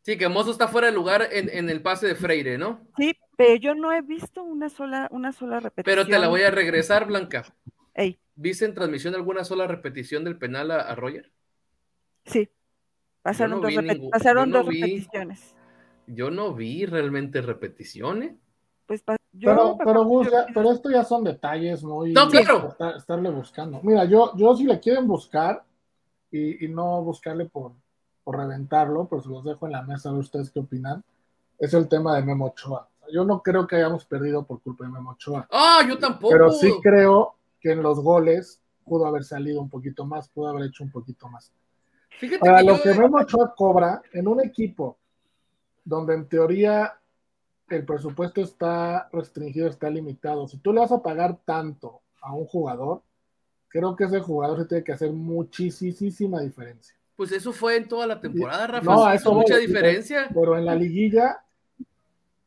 Speaker 1: Sí, que Mozo está fuera de lugar en, en, el pase de Freire, ¿no?
Speaker 2: Sí, pero yo no he visto una sola, una sola repetición.
Speaker 1: Pero te la voy a regresar, Blanca. ¿Viste en transmisión alguna sola repetición del penal a, Roger?
Speaker 2: Sí. Pasaron, dos, pasaron dos repeticiones.
Speaker 1: Yo no vi realmente repeticiones.
Speaker 2: Pues
Speaker 3: yo pero, pero, esto ya son detalles muy
Speaker 1: no, claro.
Speaker 3: estarle buscando. Mira, yo, yo si le quieren buscar y, no buscarle por, por reventarlo, pues los dejo en la mesa de ustedes qué opinan. Es el tema de Memo Ochoa. Yo no creo que hayamos perdido por culpa de Memo Ochoa.
Speaker 1: Ah, yo tampoco.
Speaker 3: Pero sí creo que en los goles pudo haber salido un poquito más, pudo haber hecho un poquito más. Fíjate Para lo que Memo Ochoa cobra en un equipo donde en teoría el presupuesto está restringido, está limitado, si tú le vas a pagar tanto a un jugador, creo que ese jugador se tiene que hacer muchísima diferencia.
Speaker 1: Pues eso fue en toda la temporada, Rafa. No, eso mucha diferencia.
Speaker 3: Pero en la liguilla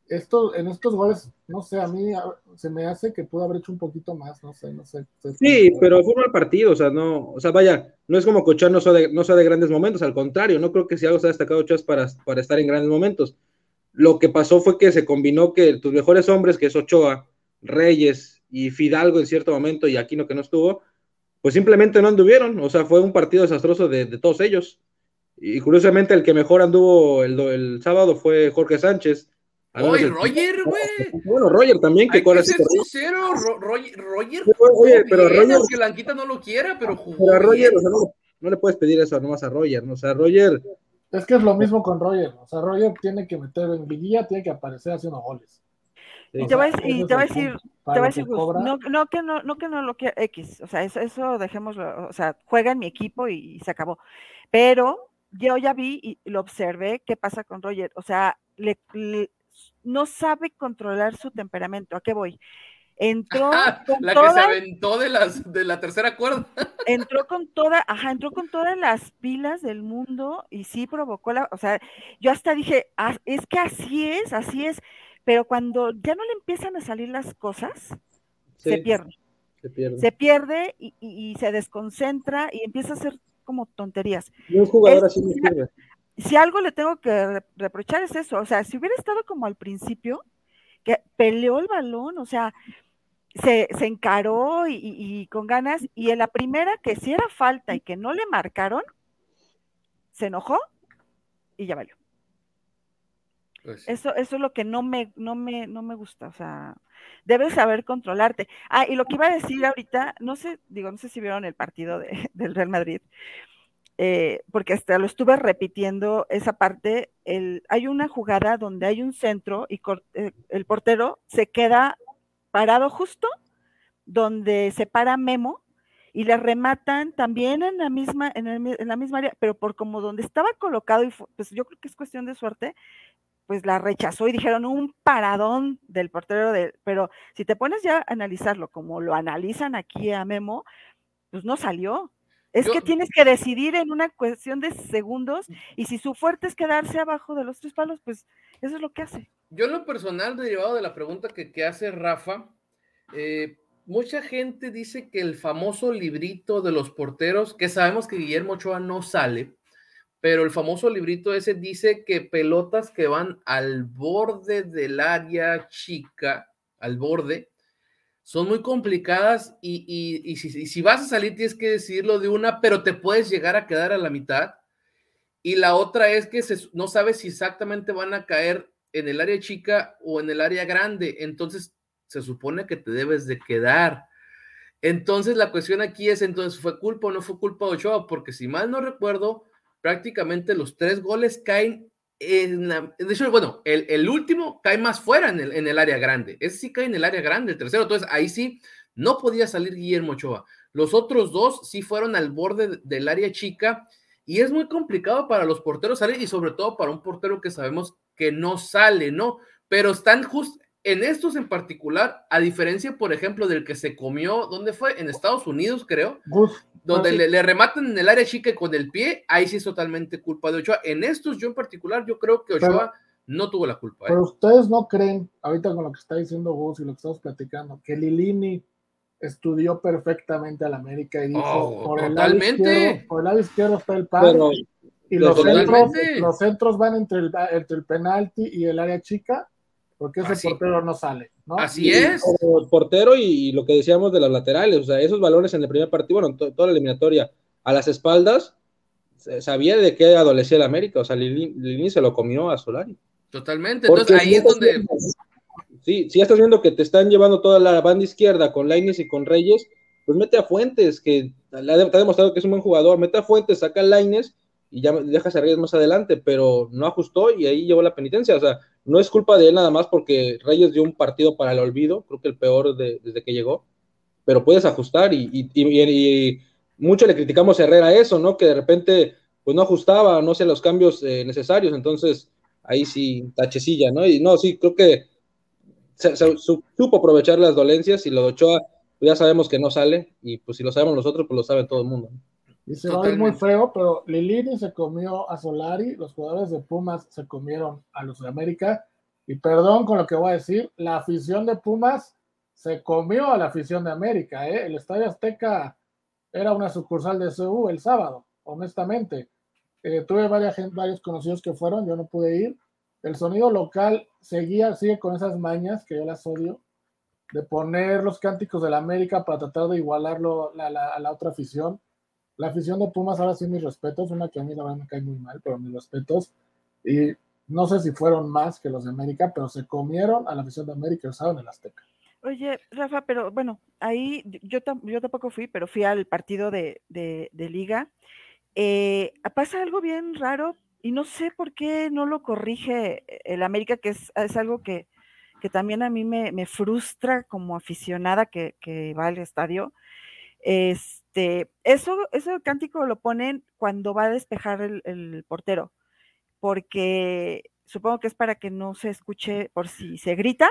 Speaker 3: esto, en estos goles, no sé, a mí se me hace que pudo haber hecho un poquito más, no sé, no sé.
Speaker 4: Sí, pero fue un mal partido, o sea, no, o sea, vaya, no es como que Ochoa no sea de, no sea de grandes momentos, al contrario, no creo que si algo se ha destacado Ochoa es para, para estar en grandes momentos. Lo que pasó fue que se combinó que tus mejores hombres, que es Ochoa, Reyes y Fidalgo en cierto momento, y Aquino que no estuvo, pues simplemente no anduvieron, o sea, fue un partido desastroso de, de todos ellos. Y curiosamente el que mejor anduvo el, el sábado fue Jorge Sánchez,
Speaker 1: Oye, Roger, güey.
Speaker 4: Bueno, Roger también, que
Speaker 1: con ser sincero, Roger, Roger, oye, pero Roger, que Blanquita no lo quiera, pero jugó.
Speaker 4: Pero a Roger, o sea, no, no, le puedes pedir eso nomás a Roger, ¿no? O sea, Roger.
Speaker 3: Es que es lo mismo con Roger, o sea, Roger tiene que meter en liguilla, tiene que aparecer haciendo goles.
Speaker 2: Y te, voy a, y te voy a decir, te voy a decir, no, no, que no, no que no lo quiera X, o sea, eso, eso dejémoslo, o sea, juega en mi equipo y, y se acabó. Pero yo ya vi y lo observé qué pasa con Roger, o sea, le, le, no sabe controlar su temperamento. ¿A qué voy? Entró [LAUGHS]
Speaker 1: con la que se aventó de las de la tercera cuerda. [LAUGHS]
Speaker 2: entró con toda, ajá, entró con todas las pilas del mundo y sí provocó la, o sea, yo hasta dije, ah, es que así es, así es, pero cuando ya no le empiezan a salir las cosas, se pierde. se pierde, y, se desconcentra y empieza a hacer como tonterías. Si algo le tengo que reprochar es eso, o sea, si hubiera estado como al principio, que peleó el balón, o sea, se, encaró y, con ganas, y en la primera que si era falta y que no le marcaron, se enojó y ya valió. Pues eso, eso es lo que no me, no me, no me gusta, o sea, debes saber controlarte. Ah, y lo que iba a decir ahorita, no sé, digo, no sé si vieron el partido de, [LAUGHS] del Real Madrid, eh, porque hasta lo estuve repitiendo esa parte, el, hay una jugada donde hay un centro y eh, el portero se queda parado justo donde se para Memo y le rematan también en la misma, en, la misma área, pero por como donde estaba colocado, y pues yo creo que es cuestión de suerte, pues la rechazó y dijeron un paradón del portero de, pero si te pones ya a analizarlo como lo analizan aquí a Memo, pues no salió. Es que tienes que decidir en una cuestión de segundos y si su fuerte es quedarse abajo de los tres palos, pues eso es lo que hace.
Speaker 1: Yo en lo personal, derivado de la pregunta que, que hace Rafa, eh, mucha gente dice que el famoso librito de los porteros, que sabemos que Guillermo Ochoa no sale, pero el famoso librito ese dice que pelotas que van al borde del área chica, al borde, son muy complicadas y, si, vas a salir tienes que decidirlo de una, pero te puedes llegar a quedar a la mitad. Y la otra es que no sabes si exactamente van a caer en el área chica o en el área grande. Entonces se supone que te debes de quedar. Entonces la cuestión aquí es, entonces, ¿fue culpa o no fue culpa de Ochoa? Porque si mal no recuerdo, prácticamente los tres goles caen de hecho, bueno, el, último cae más fuera en el, en el, área grande. Ese sí cae en el área grande, el tercero. Entonces, ahí sí no podía salir Guillermo Ochoa. Los otros dos sí fueron al borde del área chica y es muy complicado para los porteros salir y sobre todo para un portero que sabemos que no sale, ¿no? Pero están justo en estos en particular, a diferencia, por ejemplo, del que se comió, ¿dónde fue? En Estados Unidos, creo donde le, rematan en el área chica con el pie, ahí sí es totalmente culpa de Ochoa. En estos, yo en particular, yo creo que Ochoa no tuvo la culpa.
Speaker 3: ¿eh? Pero ustedes no creen, ahorita con lo que está diciendo Gus y lo que estamos platicando, que Lilini estudió perfectamente al América y dijo,
Speaker 1: oh, por, el lado izquierdo,
Speaker 3: por el lado izquierdo está el pan y los centros, los centros van entre el, entre el penalti y el área chica porque ese portero no sale, ¿no?
Speaker 1: Así es.
Speaker 4: Portero y, lo que decíamos de las laterales, o sea, esos balones en el primer partido, bueno, toda la eliminatoria, a las espaldas, sabía de qué adolecía el América, o sea, Lini se lo comió a Solari.
Speaker 1: Totalmente, entonces ahí es donde...
Speaker 4: Sí, si estás viendo que te están llevando toda la banda izquierda con Laines y con Reyes, pues mete a Fuentes, que te ha demostrado que es un buen jugador, mete a Fuentes, saca a Laines y ya dejas a Reyes más adelante, pero no ajustó y ahí llevó la penitencia. O sea, no es culpa de él nada más porque Reyes dio un partido para el olvido, creo que el peor desde que llegó, pero puedes ajustar y, mucho le criticamos a Herrera eso, ¿no? Que de repente pues no ajustaba, no hacía los cambios eh, necesarios, entonces ahí sí, tachecilla, ¿no? Y no, sí, creo que se, supo aprovechar las dolencias y lo de Ochoa, pues ya sabemos que no sale y pues si lo sabemos nosotros, pues lo sabe todo el mundo.
Speaker 3: Y se va a ir muy feo, pero Lilini se comió a Solari, los jugadores de Pumas se comieron a los de América. Y perdón con lo que voy a decir, la afición de Pumas se comió a la afición de América. ¿eh? El Estadio Azteca era una sucursal de CU el sábado, honestamente. Eh, tuve varias, varios conocidos que fueron, yo no pude ir. El sonido local seguía, sigue con esas mañas que yo las odio, de poner los cánticos de la América para tratar de igualarlo a la otra afición la afición de Pumas, ahora sí mis respetos, una que a mí la verdad me cae muy mal, pero mis respetos. Y no sé si fueron más que los de América, pero se comieron a la afición de América el en el Azteca.
Speaker 2: Oye, Rafa, pero bueno, ahí yo, tampoco fui, pero fui al partido de, liga. Eh, pasa algo bien raro y no sé por qué no lo corrige el América, que es, algo que, también a mí me, frustra como aficionada que, que va al estadio. Este, eso, eso cántico lo ponen cuando va a despejar el, portero, porque supongo que es para que no se escuche por si se grita,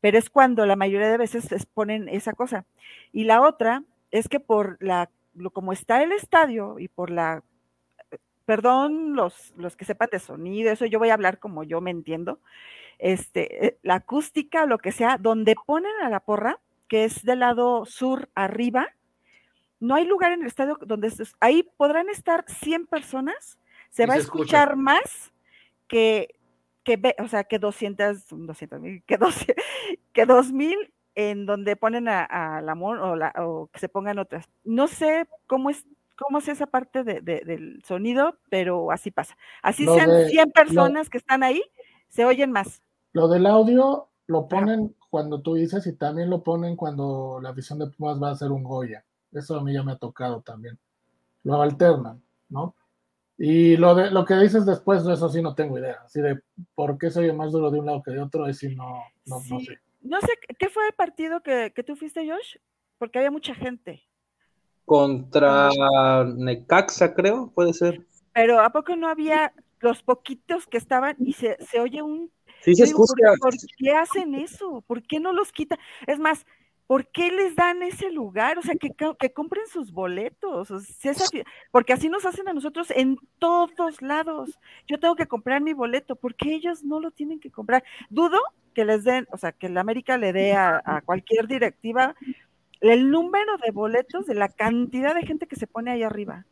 Speaker 2: pero es cuando la mayoría de veces ponen esa cosa. Y la otra es que por la, como está el estadio y por la, perdón, los, los que sepan de sonido, eso yo voy a hablar como yo me entiendo, este, eh, la acústica o lo que sea, donde ponen a la porra, que es del lado sur arriba, no hay lugar en el estadio donde ahí podrán estar 100 personas, se va a escuchar más que, que, o sea, que 200, 200 mil, que, 2, [LAUGHS] que 2000 en donde ponen a, la o, la, o que se pongan otras. No sé cómo es cómo es esa parte de, del sonido, pero así pasa. Así sean 100 personas que están ahí, se oyen más.
Speaker 3: Lo del audio lo ponen cuando tú dices y también lo ponen cuando la visión de Pumas va a hacer un Goya. Eso a mí ya me ha tocado también. Lo alternan, ¿no? Y lo, de, lo que dices después, eso sí no tengo idea. Así de por qué se oye más duro de un lado que de otro, es no, no, no sé.
Speaker 2: No sé, ¿qué fue el partido que, que tú fuiste, Josh? Porque había mucha gente.
Speaker 4: Contra Necaxa, creo, puede ser.
Speaker 2: Pero ¿a poco no había los poquitos que estaban y se, se oye un...
Speaker 4: Sí, se escucha.
Speaker 2: ¿por, qué hacen eso? ¿Por qué no los quitan? Es más, ¿por qué les dan ese lugar? O sea, que, que compren sus boletos. porque así nos hacen a nosotros en todos lados. Yo tengo que comprar mi boleto, porque ellos no lo tienen que comprar. Dudo que les den, o sea, que la América le dé a, cualquier directiva el número de boletos de la cantidad de gente que se pone ahí arriba.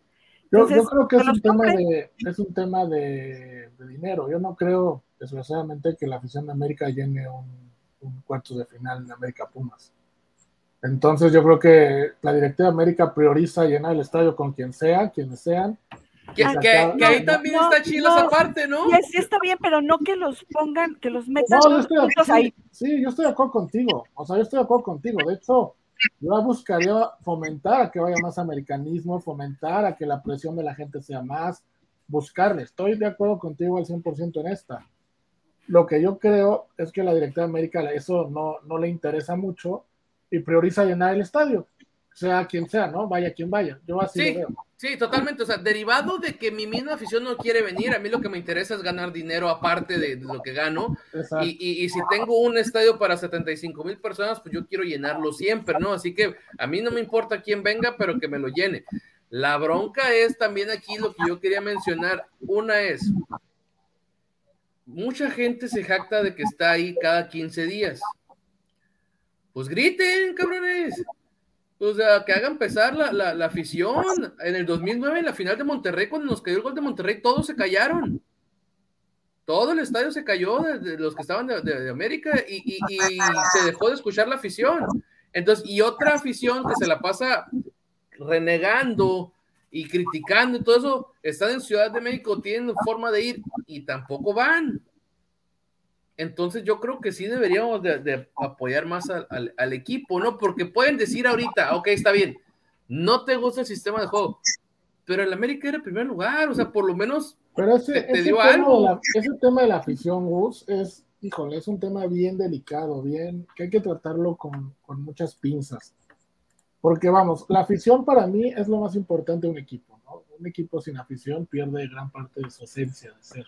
Speaker 3: yo, creo que es un, tema de, es un tema de, dinero. Yo no creo, desgraciadamente, que la afición de América llene un, un cuarto de final en América Pumas. Entonces yo creo que la directiva de América prioriza llenar el estadio con quien sea, quienes sean.
Speaker 1: Que, ahí también está chido esa parte, ¿no?
Speaker 2: Sí, está bien, pero no que los pongan, que los metan
Speaker 3: no, estoy, ahí. Sí, yo estoy de acuerdo contigo. O sea, yo estoy de acuerdo contigo. De hecho, yo buscaría fomentar a que vaya más americanismo, fomentar a que la presión de la gente sea más, buscarle. Estoy de acuerdo contigo al 100% en esta. Lo que yo creo es que la directiva de América eso no, no le interesa mucho y prioriza llenar el estadio, sea quien sea, ¿no? Vaya quien vaya. Yo así
Speaker 1: sí,
Speaker 3: lo veo.
Speaker 1: Sí, totalmente. O sea, derivado de que mi misma afición no quiere venir, a mí lo que me interesa es ganar dinero aparte de, lo que gano. Y, y, si tengo un estadio para 75 mil personas, pues yo quiero llenarlo siempre, ¿no? Así que a mí no me importa quién venga, pero que me lo llene. La bronca es también aquí lo que yo quería mencionar. Una es, mucha gente se jacta de que está ahí cada 15 días. Pues griten, cabrones. O sea, que hagan pesar la, la, afición. En el 2009, en la final de Monterrey, cuando nos cayó el gol de Monterrey, todos se callaron. Todo el estadio se cayó de, los que estaban de, América y, y, se dejó de escuchar la afición. Entonces, y otra afición que se la pasa renegando y criticando y todo eso, están en Ciudad de México, tienen forma de ir y tampoco van. Entonces yo creo que sí deberíamos de, apoyar más al, equipo, ¿no? Porque pueden decir ahorita, ok, está bien, no te gusta el sistema de juego, pero el América era el primer lugar, o sea, por lo menos
Speaker 3: pero ese, te, dio algo. ese tema de la afición, Gus, es, híjole, es un tema bien delicado, bien, que hay que tratarlo con, con muchas pinzas. Porque vamos, la afición para mí es lo más importante de un equipo, ¿no? Un equipo sin afición pierde gran parte de su esencia de ser.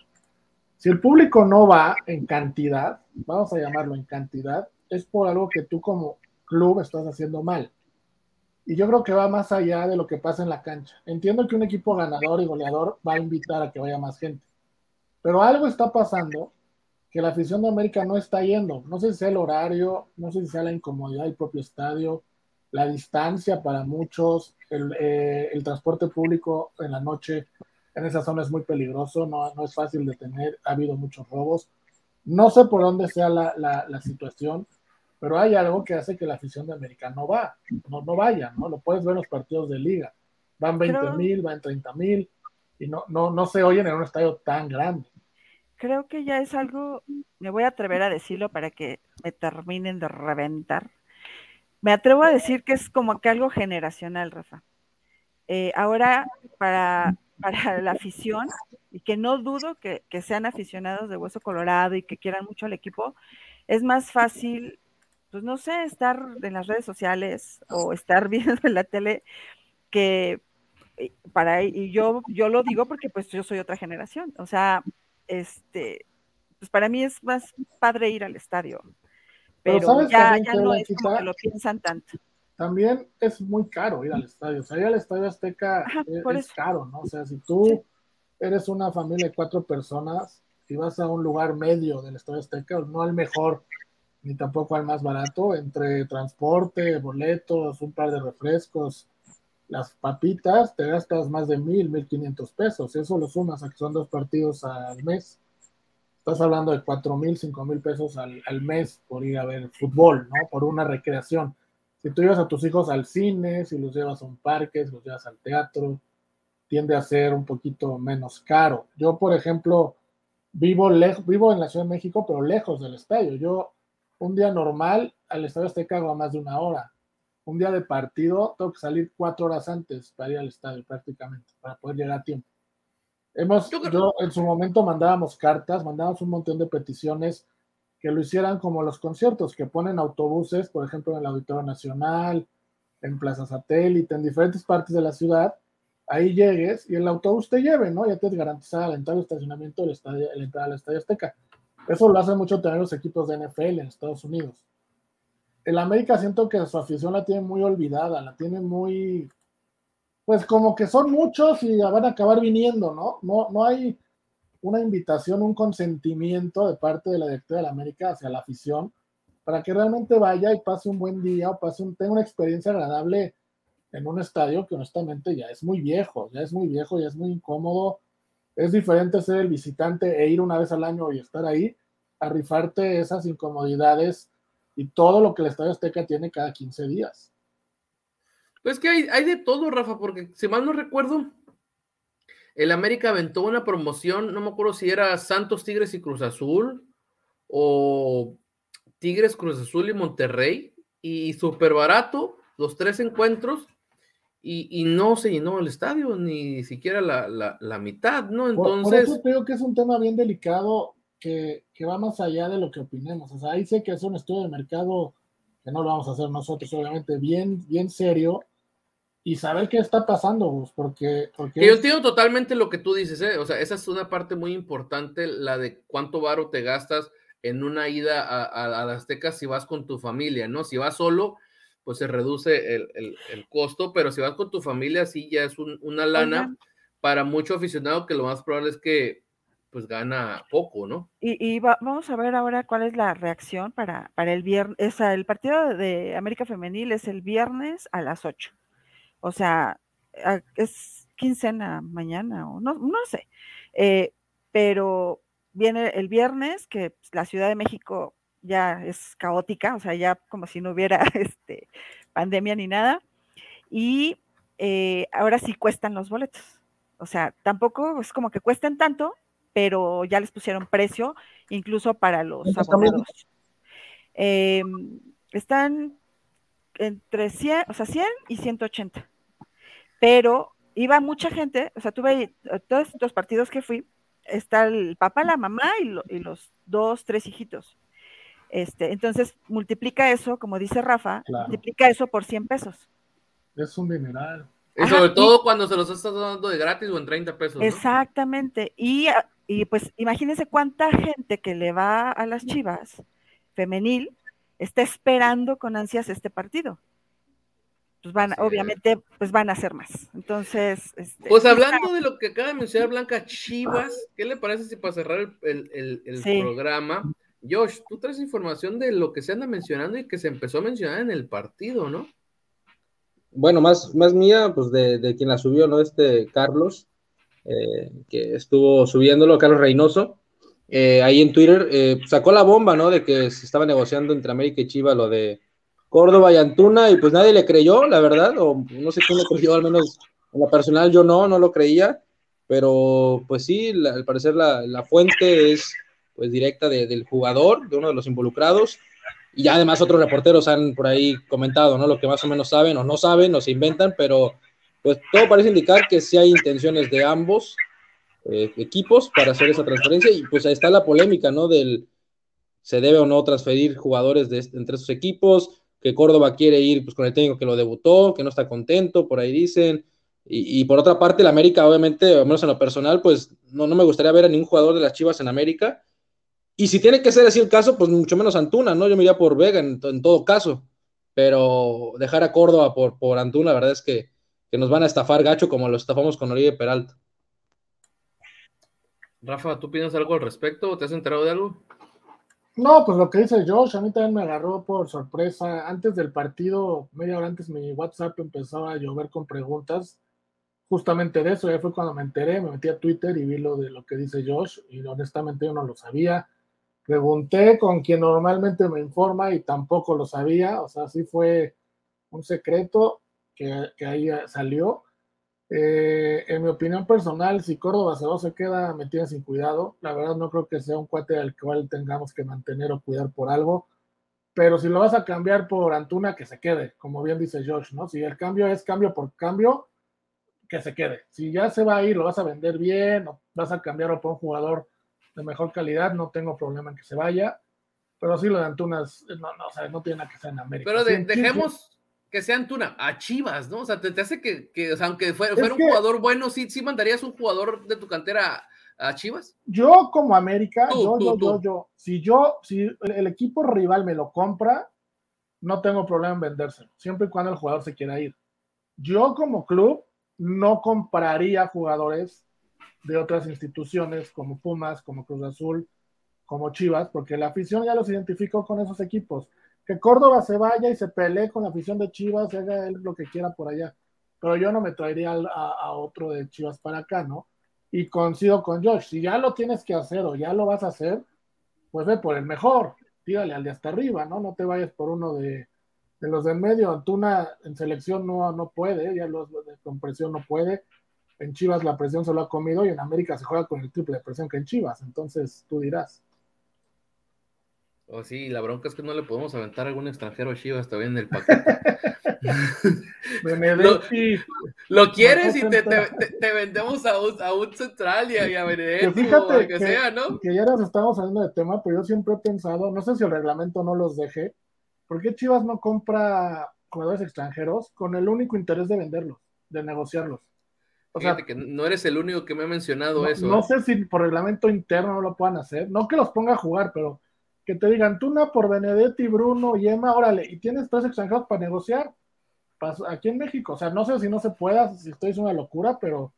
Speaker 3: Si el público no va en cantidad, vamos a llamarlo en cantidad, es por algo que tú como club estás haciendo mal. Y yo creo que va más allá de lo que pasa en la cancha. Entiendo que un equipo ganador y goleador va a invitar a que vaya más gente. Pero algo está pasando que la afición de América no está yendo. No sé si sea el horario, no sé si sea la incomodidad del propio estadio, la distancia para muchos, el, eh, el transporte público en la noche en esa zona es muy peligroso, no, no es fácil de tener, ha habido muchos robos. No sé por dónde sea la, la, situación, pero hay algo que hace que la afición de América no va, no, no vaya, ¿no? Lo puedes ver en los partidos de liga. Van 20 mil, van 30 mil, y no, no, no se oyen en un estadio tan grande.
Speaker 2: Creo que ya es algo, me voy a atrever a decirlo para que me terminen de reventar. Me atrevo a decir que es como que algo generacional, Rafa. Eh, ahora, para para la afición y que no dudo que, sean aficionados de Hueso Colorado y que quieran mucho al equipo, es más fácil, pues no sé, estar en las redes sociales o estar [LAUGHS] viendo en la tele que eh, para y yo yo lo digo porque pues yo soy otra generación, o sea, este pues para mí es más padre ir al estadio. Pero, ya, no es como que lo piensan tanto
Speaker 3: también es muy caro ir al estadio. O sea, ir al estadio Azteca es, caro, ¿no? O sea, si tú eres una familia de cuatro personas y vas a un lugar medio del estadio Azteca, no al mejor, ni tampoco al más barato, entre transporte, boletos, un par de refrescos, las papitas, te gastas más de mil, mil quinientos pesos. Eso lo sumas a que son dos partidos al mes. Estás hablando de cuatro mil, cinco mil pesos al, al, mes por ir a ver fútbol, ¿no? Por una recreación. Si tú llevas a tus hijos al cine, si los llevas a un parque, si los llevas al teatro, tiende a ser un poquito menos caro. Yo, por ejemplo, vivo, lejos, vivo en la Ciudad de México, pero lejos del estadio. Yo, un día normal, al Estadio Azteca hago a más de una hora un día de partido tengo que salir cuatro horas antes para ir al estadio prácticamente, para poder llegar a tiempo. Hemos, yo, en su momento mandábamos cartas, mandábamos un montón de peticiones que lo hicieran como los conciertos, que ponen autobuses, por ejemplo, en el Auditorio Nacional, en Plaza Satélite, en diferentes partes de la ciudad, ahí llegues y el autobús te lleve, ¿no? Ya te garantiza la entrada al estacionamiento estadio, la entrada al Estadio Azteca. Eso lo hacen mucho también los equipos de NFL en Estados Unidos el América siento que su afición la tiene muy olvidada, la tiene muy, pues como que son muchos y van a acabar viniendo, ¿no? No, no hay una invitación, un consentimiento de parte de la directiva de la América hacia la afición para que realmente vaya y pase un buen día o pase un, tenga una experiencia agradable en un estadio que honestamente ya es muy viejo, ya es muy viejo, ya es muy incómodo. Es diferente ser el visitante e ir una vez al año y estar ahí, a rifarte esas incomodidades y todo lo que el Estadio Azteca tiene cada 15 días.
Speaker 1: Pues que hay, hay de todo, Rafa, porque si mal no recuerdo, el América aventó una promoción, no me acuerdo si era Santos, Tigres y Cruz Azul, o Tigres, Cruz Azul y Monterrey, y súper barato, los tres encuentros, y, no se llenó el estadio, ni siquiera la, la, mitad, ¿no? Entonces...
Speaker 3: Por, eso creo que es un tema bien delicado que, va más allá de lo que opinemos. O sea, ahí sé que es un estudio de mercado que no lo vamos a hacer nosotros, obviamente, bien, bien serio, y saber qué está pasando, porque... porque
Speaker 1: Yo entiendo totalmente lo que tú dices, ¿eh? o sea, esa es una parte muy importante, la de cuánto varo te gastas en una ida a, a, a Azteca si vas con tu familia, ¿no? Si vas solo, pues se reduce el, el, costo, pero si vas con tu familia, sí ya es una lana para mucho aficionado que lo más probable es que pues gana poco, ¿no?
Speaker 2: Y, vamos a ver ahora cuál es la reacción para, para el viernes. O el partido de América Femenil es el viernes a las 8. O sea, es quincena mañana o no, no sé. Eh, pero viene el viernes, que la Ciudad de México ya es caótica, o sea, ya como si no hubiera [LAUGHS] este, pandemia ni nada. Y eh, ahora sí cuestan los boletos. O sea, tampoco es como que cuesten tanto, pero ya les pusieron precio, incluso para los abonados. Em, están entre 100, o sea, 100 y 180. Pero iba mucha gente, o sea, tuve todos los partidos que fui, está el papá, la mamá y, los dos, tres hijitos. Este, entonces, multiplica eso, como dice Rafa, multiplica eso por 100 pesos.
Speaker 3: Es un mineral.
Speaker 1: Y sobre todo cuando se los estás dando de gratis o en 30 pesos.
Speaker 2: Exactamente. Y y pues imagínense cuánta gente que le va a las Chivas femenil está esperando con ansias este partido. Pues van, obviamente, pues van a ser más. Entonces, este,
Speaker 1: pues hablando de lo que acaba de mencionar Blanca Chivas, ¿qué le parece si para cerrar el, programa, Josh, tú traes información de lo que se anda mencionando y que se empezó a mencionar en el partido, ¿no?
Speaker 4: Bueno, más, más mía, pues de, de quien la subió, ¿no? Este Carlos, eh, que estuvo subiéndolo, Carlos Reynoso, eh, ahí en Twitter, eh, sacó la bomba, ¿no? De que se estaba negociando entre América y Chivas lo de Córdoba y Antuna, y pues nadie le creyó, la verdad, o no sé quién le creyó, al menos en lo personal yo no, no lo creía, pero pues sí, al parecer la, fuente es pues directa del jugador, de uno de los involucrados, y además otros reporteros han por ahí comentado, ¿no? Lo que más o menos saben o no saben o se inventan, pero pues todo parece indicar que sí hay intenciones de ambos eh, equipos para hacer esa transferencia y pues ahí está la polémica, ¿no? Del se debe o no transferir jugadores de, entre esos equipos, que Córdoba quiere ir pues con el técnico que lo debutó, que no está contento, por ahí dicen. Y, por otra parte, el América, obviamente, al menos en lo personal, pues no, no me gustaría ver a ningún jugador de las Chivas en América. Y si tiene que ser así el caso, pues mucho menos Antuna, ¿no? Yo me iría por Vega en, todo caso. Pero dejar a Córdoba por, por Antuna, la verdad es que que nos van a estafar gacho como lo estafamos con Oribe Peralta.
Speaker 1: Rafa, ¿tú piensas algo al respecto? ¿Te has enterado de algo?
Speaker 3: No, pues lo que dice Josh, a mí también me agarró por sorpresa. Antes del partido, media hora antes, mi WhatsApp empezaba a llover con preguntas justamente de eso. Ya fue cuando me enteré, me metí a Twitter y vi lo de lo que dice Josh y honestamente yo no lo sabía. Pregunté con quien normalmente me informa y tampoco lo sabía. O sea, sí fue un secreto que, que ahí salió. Eh, en mi opinión personal, si Córdoba se, se queda metida sin cuidado, la verdad no creo que sea un cuate al cual tengamos que mantener o cuidar por algo. Pero si lo vas a cambiar por Antuna, que se quede, como bien dice George, ¿no? Si el cambio es cambio por cambio, que se quede. Si ya se va a ir, lo vas a vender bien, o vas a cambiarlo por un jugador de mejor calidad, no tengo problema en que se vaya. Pero sí, lo de Antuna, no, no, o sea, no tiene nada que ser en América.
Speaker 1: Pero dejemos, que sea Antuna, a Chivas, ¿no? O sea, te, hace que, que o sea, aunque fuera, fuera un jugador bueno, ¿sí, ¿sí mandarías un jugador de tu cantera a, Chivas?
Speaker 3: Yo como América, yo, yo, yo, yo, si yo, si el equipo rival me lo compra, no tengo problema en vendérselo, siempre y cuando el jugador se quiera ir. Yo como club no compraría jugadores de otras instituciones como Pumas, como Cruz Azul, como Chivas, porque la afición ya los identificó con esos equipos que Córdoba se vaya y se pelee con la afición de Chivas haga él lo que quiera por allá. Pero yo no me traería a, otro de Chivas para acá, ¿no? Y coincido con Josh, si ya lo tienes que hacer o ya lo vas a hacer, pues ve por el mejor, tírale al de hasta arriba, ¿no? No te vayas por uno de, los de en medio. Antuna en selección no, no puede, ya los, de compresión no puede. En Chivas la presión se lo ha comido y en América se juega con el triple de presión que en Chivas. Entonces tú dirás.
Speaker 1: Oh, sí, la bronca es que no le podemos aventar a algún extranjero a Chivas todavía en el paquete. [LAUGHS] lo, quieres y te, te, vendemos a un, a un, central y a, Benedetti o que, que, sea, ¿no?
Speaker 3: Que ya nos estamos hablando de tema, pero yo siempre he pensado, no sé si el reglamento no los deje, ¿por qué Chivas no compra jugadores extranjeros con el único interés de venderlos, de negociarlos?
Speaker 1: O sea, que no eres el único que me ha mencionado eso.
Speaker 3: No ¿eh? sé si por reglamento interno no lo puedan hacer, no que los ponga a jugar, pero que te digan Tuna por Benedetti, Bruno y Emma, órale, y tienes tres extranjeros para negociar aquí en México. O sea, no sé si no se pueda, si esto es una locura, pero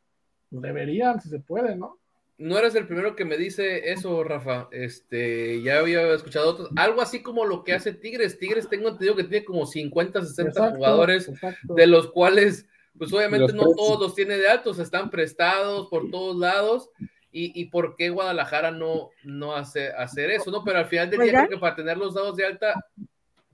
Speaker 3: deberían, si se puede, ¿no?
Speaker 1: No eres el primero que me dice eso, Rafa. Este, ya había escuchado otros. Algo así como lo que hace Tigres. Tigres tengo entendido que tiene como 50, 60 jugadores, de los cuales, pues obviamente no todos los tiene de altos, están prestados por todos lados y, por qué Guadalajara no, no hace hacer eso, ¿no? Pero al final del día creo que para tener los dados de alta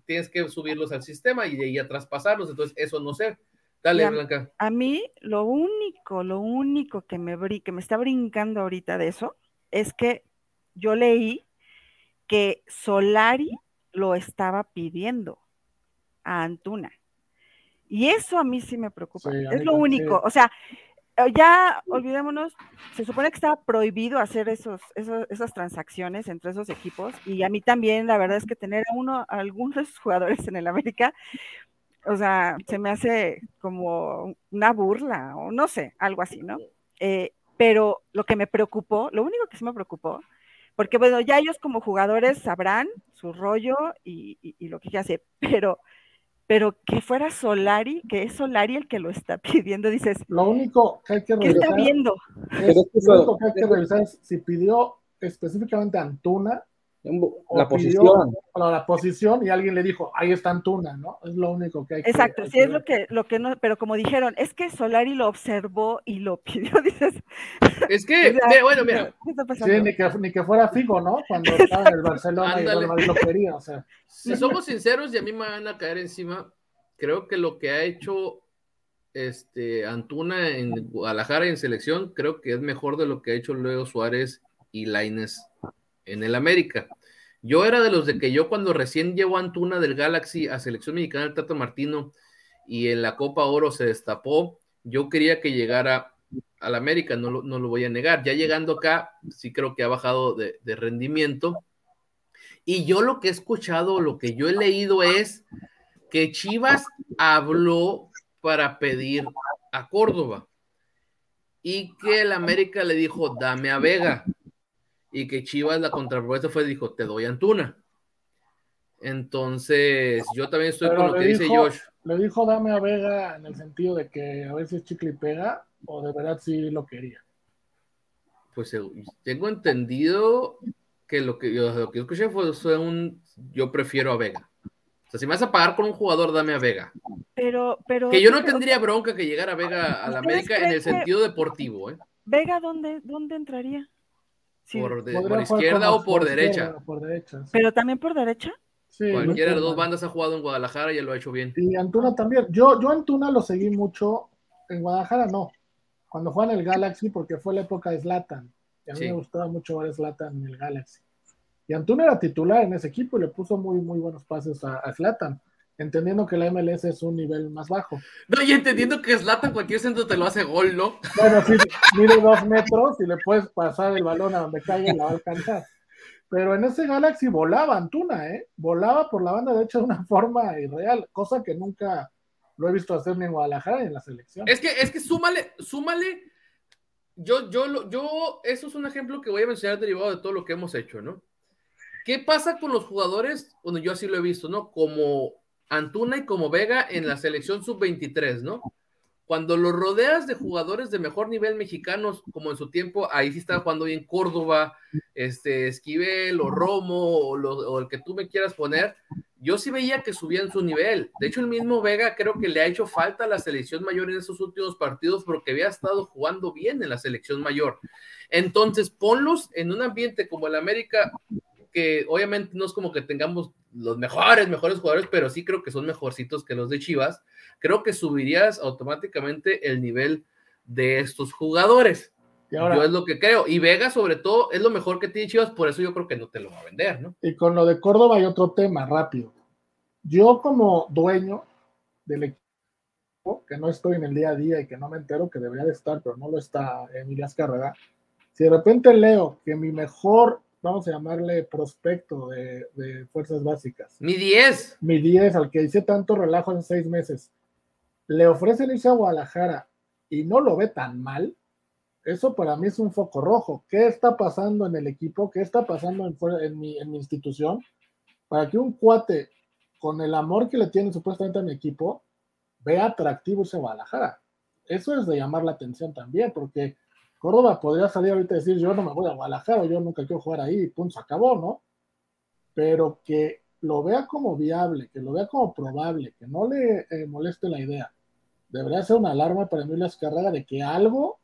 Speaker 1: tienes que subirlos al sistema y de ahí a traspasarlos, entonces eso no sé. Dale, Blanca.
Speaker 2: A mí lo único, lo único que me, que me está brincando ahorita de eso es que yo leí que Solari lo estaba pidiendo a Antuna. Y eso a mí sí me preocupa. es lo único. O sea, ya olvidémonos, se supone que estaba prohibido hacer esos, esas transacciones entre esos equipos y a mí también la verdad es que tener a uno, a algunos jugadores en el América, o sea, se me hace como una burla o no sé, algo así, ¿no? Eh, pero lo que me preocupó, lo único que sí me preocupó, porque bueno, ya ellos como jugadores sabrán su rollo y, y lo que hace, pero pero que fuera Solari, que es Solari el que lo está [LAUGHS] pidiendo, dices.
Speaker 3: Lo único que hay que
Speaker 2: revisar. ¿Qué está viendo?
Speaker 3: Es, lo único que hay que revisar es si pidió específicamente Antuna
Speaker 4: la posición.
Speaker 3: la posición y alguien le dijo, ahí está Antuna, ¿no? Es lo único que hay
Speaker 2: que Exacto, sí, es lo que, lo que no, pero como dijeron, es que Solari lo observó y lo pidió, [LAUGHS] dices.
Speaker 1: Es que, [LAUGHS] bueno, mira.
Speaker 3: Sí, ni que, ni que, fuera Figo, ¿no? Cuando estaba en el Barcelona y lo quería, o sea.
Speaker 1: Si somos sinceros y a mí me van a caer encima, creo que lo que ha hecho este Antuna en Guadalajara en selección, creo que es mejor de lo que ha hecho Leo Suárez y Laines en el América. Yo era de los de que yo cuando recién llegó Antuna del Galaxy a selección mexicana del Tato Martino y en la Copa Oro se destapó, yo quería que llegara al América, no lo, no lo voy a negar. Ya llegando acá, sí creo que ha bajado de, de rendimiento. Y yo lo que he escuchado, lo que yo he leído es que Chivas habló para pedir a Córdoba y que el América le dijo, dame a Vega y que Chivas la contrapropuesta fue, dijo, te doy Antuna. Entonces, yo también estoy con lo que dice Josh.
Speaker 3: ¿Le dijo dame a Vega en el sentido de que a veces chicle y pega o de verdad sí lo quería?
Speaker 1: Pues tengo entendido que lo que yo, lo que yo escuché fue, fue un yo prefiero a Vega. O sea, si me vas a pagar con un jugador, dame a Vega.
Speaker 2: Pero, pero.
Speaker 1: Que yo no
Speaker 2: pero-
Speaker 1: tendría bronca que llegara Vega a la
Speaker 2: ¿Ustedes
Speaker 1: América en el
Speaker 2: que-
Speaker 1: sentido deportivo, ¿eh?
Speaker 2: Vega, ¿dónde, dónde entraría? Sí,
Speaker 1: Por, de- por izquierda o por
Speaker 3: izquierda
Speaker 1: derecha.
Speaker 3: o Por derecha. sí.
Speaker 2: Pero también por derecha.
Speaker 3: Sí,
Speaker 1: Cualquiera de las dos bandas ha jugado en Guadalajara y ya lo ha hecho bien.
Speaker 3: Y Antuna también. Yo, yo Antuna lo seguí mucho. En Guadalajara no. Cuando fue en el Galaxy, porque fue la época de Zlatan. Y a mí
Speaker 1: Sí.
Speaker 3: me gustaba mucho ver a Zlatan en el Galaxy. Y Antuna era titular en ese equipo y le puso muy, muy buenos pases a, a Zlatan, entendiendo que la MLS es un nivel más bajo.
Speaker 1: No, y entendiendo que Slatan cualquier centro te lo hace gol, ¿no?
Speaker 3: Bueno, sí, mide dos metros y le puedes pasar el balón a donde caiga y la va a alcanzar. Pero en ese Galaxy volaba Antuna, ¿eh? Volaba por la banda derecha de una forma irreal, cosa que nunca lo he visto hacer ni en Guadalajara ni en la selección.
Speaker 1: Es que, es que súmale, súmale. Yo, yo, yo, eso es un ejemplo que voy a mencionar derivado de todo lo que hemos hecho, ¿no? ¿Qué pasa con los jugadores? Bueno, yo así lo he visto, ¿no? Como Antuna y como Vega en la selección sub-23, ¿no? Cuando los rodeas de jugadores de mejor nivel mexicanos, como en su tiempo, ahí sí estaba jugando bien Córdoba, este, Esquivel o Romo o, o el que tú me quieras poner, yo sí veía que subían su nivel. De hecho, el mismo Vega creo que le ha hecho falta a la selección mayor en esos últimos partidos porque había estado jugando bien en la selección mayor. Entonces, ponlos en un ambiente como el América, que obviamente no es como que tengamos los mejores, mejores jugadores, pero sí creo que son mejorcitos que los de Chivas. Creo que subirías automáticamente el nivel de estos jugadores.
Speaker 3: Y ahora,
Speaker 1: yo es lo que creo. Y Vega, sobre todo, es lo mejor que tiene Chivas, por eso yo creo que no te lo va a vender, ¿no?
Speaker 3: y con lo de Córdoba hay otro tema rápido. Yo como dueño del equipo, que no estoy en el día a día y que no me entero que debería de estar, pero no lo está Emilia Azcárraga, si de repente leo que mi mejor, vamos a llamarle prospecto de, de fuerzas básicas,
Speaker 1: Mi 10.
Speaker 3: mi 10, al que hice tanto relajo en seis meses, le ofrecen irse a Guadalajara y no lo ve tan mal, eso para mí es un foco rojo. ¿Qué está pasando en el equipo? ¿Qué está pasando en, mi, en mi institución? Para que un cuate, con el amor que le tiene supuestamente a mi equipo, vea atractivo irse a Guadalajara. Eso es de llamar la atención también, porque Córdoba podría salir ahorita y decir, yo no me voy a Guadalajara, yo nunca quiero jugar ahí, y punto, se acabó, ¿no? Pero que lo vea como viable, que lo vea como probable, que no le eh, moleste la idea. Debería ser una alarma para Emilio Azcárraga de que algo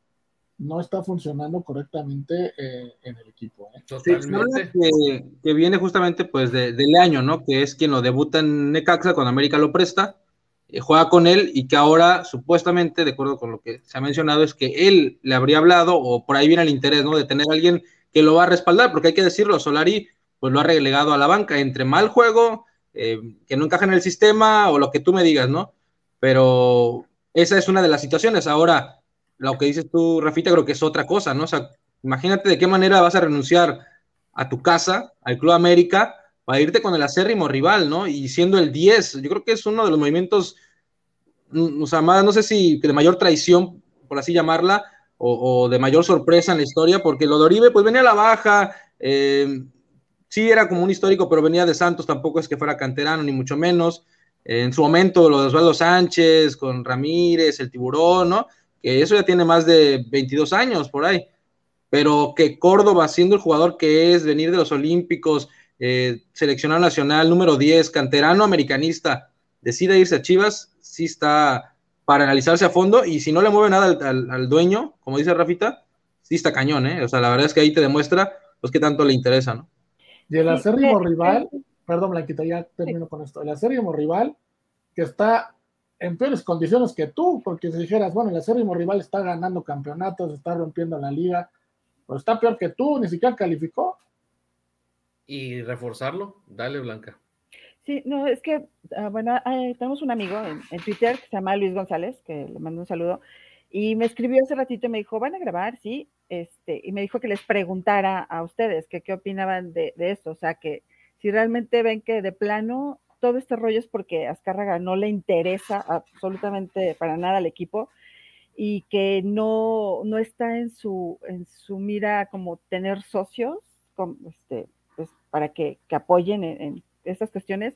Speaker 3: no está funcionando correctamente eh, en el equipo. ¿eh?
Speaker 4: Sí,
Speaker 1: Totalmente.
Speaker 4: que, que viene justamente pues de, de Leaño, ¿no? Que es quien lo debuta en Necaxa cuando América lo presta, eh, juega con él y que ahora supuestamente, de acuerdo con lo que se ha mencionado, es que él le habría hablado o por ahí viene el interés, ¿no? De tener alguien que lo va a respaldar, porque hay que decirlo, Solari pues lo ha relegado a la banca entre mal juego, eh, que no encaja en el sistema o lo que tú me digas, ¿no? Pero esa es una de las situaciones. Ahora, lo que dices tú, Rafita, creo que es otra cosa, ¿no? O sea, imagínate de qué manera vas a renunciar a tu casa, al Club América, para irte con el acérrimo rival, ¿no? Y siendo el 10, yo creo que es uno de los movimientos, mm, o sea, más, no sé si de mayor traición, por así llamarla, o, de mayor sorpresa en la historia, porque lo de Oribe, pues venía a la baja, eh, sí era como un histórico, pero venía de Santos, tampoco es que fuera canterano, ni mucho menos. En su momento, lo de Osvaldo Sánchez, con Ramírez, el tiburón, ¿no? Que eso ya tiene más de 22 años por ahí. Pero que Córdoba, siendo el jugador que es, venir de los Olímpicos, eh, seleccionado nacional, número 10, canterano americanista, decida irse a Chivas, sí está para analizarse a fondo. Y si no le mueve nada al, al, al dueño, como dice Rafita, sí está cañón, ¿eh? O sea, la verdad es que ahí te demuestra pues qué tanto le interesa, ¿no?
Speaker 3: Y el acérrimo rival, perdón, Blanquita, ya termino con esto. El acérrimo rival que está en peores condiciones que tú, porque si dijeras, bueno, el acérrimo rival está ganando campeonatos, está rompiendo la liga, pues está peor que tú, ni siquiera calificó.
Speaker 1: Y reforzarlo, dale, Blanca.
Speaker 2: Sí, no, es que, ah, bueno, eh, tenemos un amigo en, Twitter que se llama Luis González, que le mando un saludo, y me escribió hace ratito y me dijo, ¿van a grabar? Sí, este, y me dijo que les preguntara a ustedes que qué opinaban de, esto, o sea, que si realmente ven que de plano todo este rollo es porque a Azcárraga no le interesa absolutamente para nada al equipo y que no, no está en su, en su mira como tener socios como, este, para que, que apoyen en, en estas cuestiones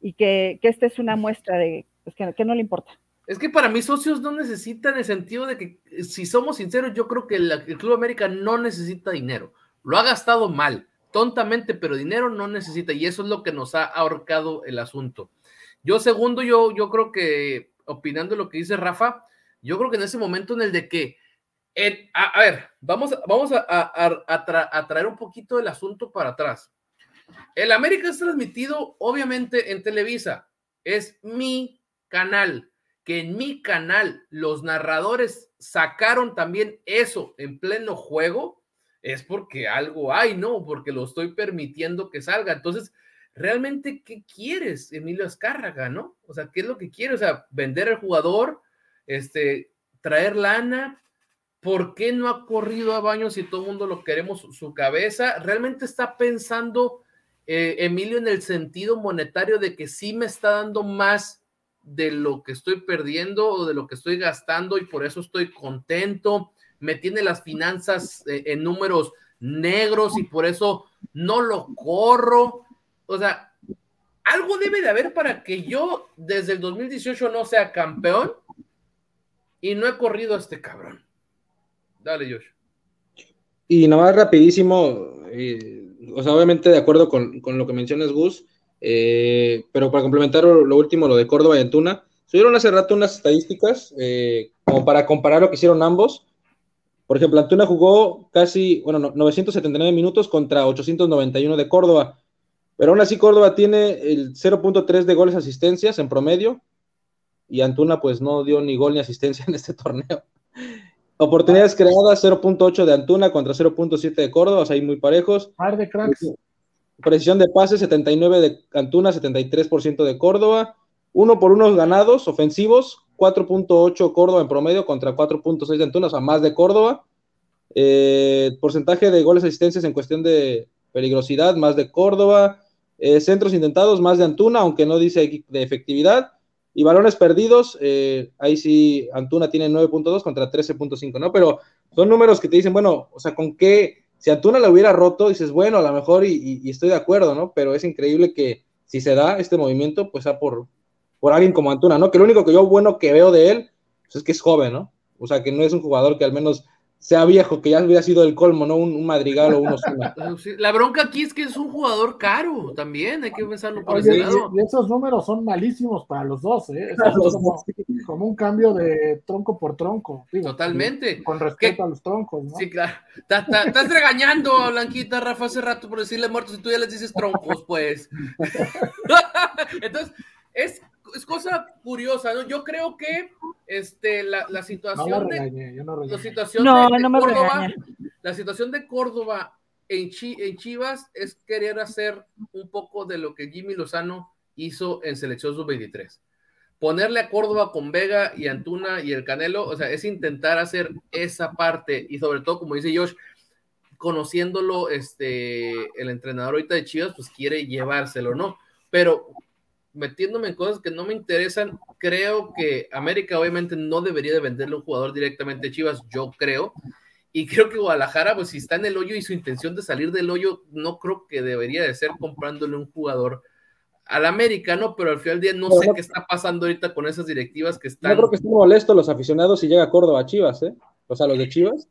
Speaker 2: y que, que esta es una muestra de pues, que, que no le importa.
Speaker 1: Es que para mis socios no necesitan el sentido de que, si somos sinceros, yo creo que el, el Club América no necesita dinero. Lo ha gastado mal. tontamente, pero dinero no necesita y eso es lo que nos ha ahorcado el asunto. Yo segundo, yo, yo creo que, opinando lo que dice Rafa, yo creo que en ese momento en el de que, a, ver, vamos, vamos a, a, traer un poquito el asunto para atrás. El América es transmitido obviamente en Televisa, es mi canal, que en mi canal los narradores sacaron también eso en pleno juego, es porque algo hay, ¿no? Porque lo estoy permitiendo que salga. Entonces, realmente, ¿qué quieres, Emilio Azcárraga, no? O sea, ¿qué es lo que quieres? O sea, vender al jugador, este, traer lana. ¿Por qué no ha corrido a baños si todo el mundo lo queremos su cabeza? ¿Realmente está pensando eh, Emilio en el sentido monetario de que sí me está dando más de lo que estoy perdiendo o de lo que estoy gastando y por eso estoy contento? me tiene las finanzas eh, en números negros y por eso no lo corro. O sea, algo debe de haber para que yo desde el 2018 no sea campeón y no he corrido a este cabrón. Dale, Josh.
Speaker 4: Y nada más rapidísimo, eh, o sea, obviamente de acuerdo con, lo que mencionas, Gus, eh, pero para complementar lo, último, lo de Córdoba y Antuna, subieron hace rato unas estadísticas como para comparar lo que hicieron ambos. Por ejemplo, Antuna jugó casi, bueno, 979 minutos contra 891 de Córdoba, pero aún así Córdoba tiene el 0.3 de goles asistencias en promedio y Antuna pues no dio ni gol ni asistencia [LAUGHS] en este torneo. Oportunidades creadas 0.8 de Antuna contra 0.7 de Córdoba, o sea, ahí muy parejos.
Speaker 3: Par de cracks.
Speaker 4: Precisión de pase 79 de Antuna, 73% de Córdoba. Uno por unos ganados ofensivos, 4.8 Córdoba en promedio contra 4.6 de Antuna, o sea, más de Córdoba. Eh, porcentaje de goles asistencias en cuestión de peligrosidad, más de Córdoba. Eh, centros intentados, más de Antuna, aunque no dice de efectividad. Y balones perdidos, eh, ahí sí Antuna tiene 9.2 contra 13.5, ¿no? Pero son números que te dicen, bueno, o sea, con qué, si Antuna la hubiera roto, dices, bueno, a lo mejor y, estoy de acuerdo, ¿no? Pero es increíble que si se da este movimiento, pues sea por, por alguien como Antuna, ¿no? Que lo único que yo bueno que veo de él pues, es que es joven, ¿no? O sea, que no es un jugador que al menos sea viejo, que ya hubiera sido el colmo, ¿no? Un, madrigal o uno [LAUGHS]
Speaker 1: La bronca aquí es que es un jugador caro también, hay que pensarlo por ese lado.
Speaker 3: Y esos números son malísimos para los dos, ¿eh? [LAUGHS] Es como, un cambio de tronco por tronco.
Speaker 1: Totalmente.
Speaker 3: Con respecto a los troncos, ¿no?
Speaker 1: Sí, claro. Estás regañando a Blanquita, Rafa, hace rato por decirle muertos y tú ya les dices troncos, pues. [LAUGHS] Entonces, es es cosa curiosa, ¿no? Yo creo que este, la, la situación de, la situación de, Córdoba, la situación de Córdoba en, en Chivas es querer hacer un poco de lo que Jimmy Lozano hizo en selección sub-23. Ponerle a Córdoba con Vega y Antuna y el Canelo, o sea, es intentar hacer esa parte y sobre todo, como dice Josh, conociéndolo, este, el entrenador ahorita de Chivas, pues quiere llevárselo, ¿no? Pero metiéndome en cosas que no me interesan, creo que América obviamente no debería de venderle un jugador directamente a Chivas, yo creo. Y creo que Guadalajara, pues si está en el hoyo y su intención de salir del hoyo, no creo que debería de ser comprándole un jugador al América, ¿no? Pero al final del día no sé qué está pasando ahorita con esas directivas que están.
Speaker 4: Yo creo que están molestos los aficionados si llega a Córdoba a Chivas, ¿eh? O sea, los de Chivas.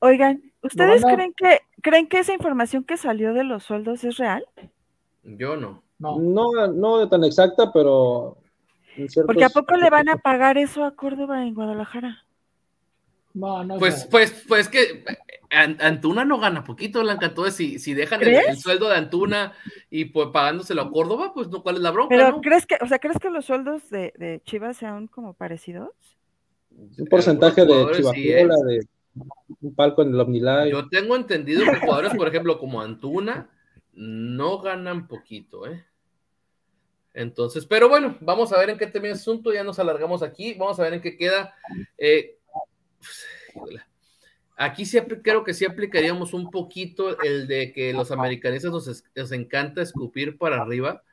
Speaker 2: Oigan, ¿ustedes creen que creen que esa información que salió de los sueldos es real?
Speaker 1: Yo no.
Speaker 4: No. no, no tan exacta, pero.
Speaker 2: Porque a poco le van a pagar eso a Córdoba en Guadalajara.
Speaker 1: No, no pues, pues, pues que Antuna no gana poquito, Blanca. Entonces, si, si dejan el, sueldo de Antuna y pues pagándoselo a Córdoba, pues no, ¿cuál es la bronca?
Speaker 2: Pero crees que, o sea, ¿crees que los sueldos de, de Chivas sean como parecidos?
Speaker 4: Un porcentaje de Chivas, ¿eh? de un palco en el Omnilife.
Speaker 1: Yo tengo entendido que jugadores, por ejemplo, como Antuna, no ganan poquito, ¿eh? Entonces, pero bueno, vamos a ver en qué termina el asunto, ya nos alargamos aquí, vamos a ver en qué queda. Eh, aquí sí creo que sí aplicaríamos un poquito el de que los americanistas nos, encanta escupir para arriba,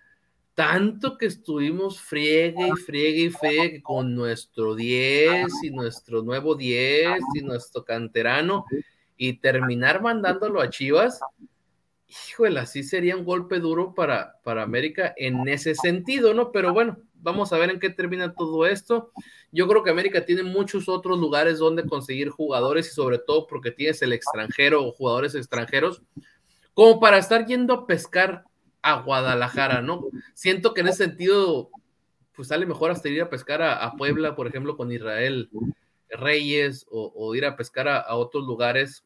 Speaker 1: tanto que estuvimos friegue y friegue y friegue con nuestro 10 y nuestro nuevo 10 y nuestro canterano y terminar mandándolo a Chivas híjole, así sería un golpe duro para, para América en ese sentido, ¿no? Pero bueno, vamos a ver en qué termina todo esto. Yo creo que América tiene muchos otros lugares donde conseguir jugadores y sobre todo porque tienes el extranjero o jugadores extranjeros como para estar yendo a pescar a Guadalajara, ¿no? Siento que en ese sentido, pues sale mejor hasta ir a pescar a, Puebla, por ejemplo, con Israel Reyes, o, ir a pescar a, otros lugares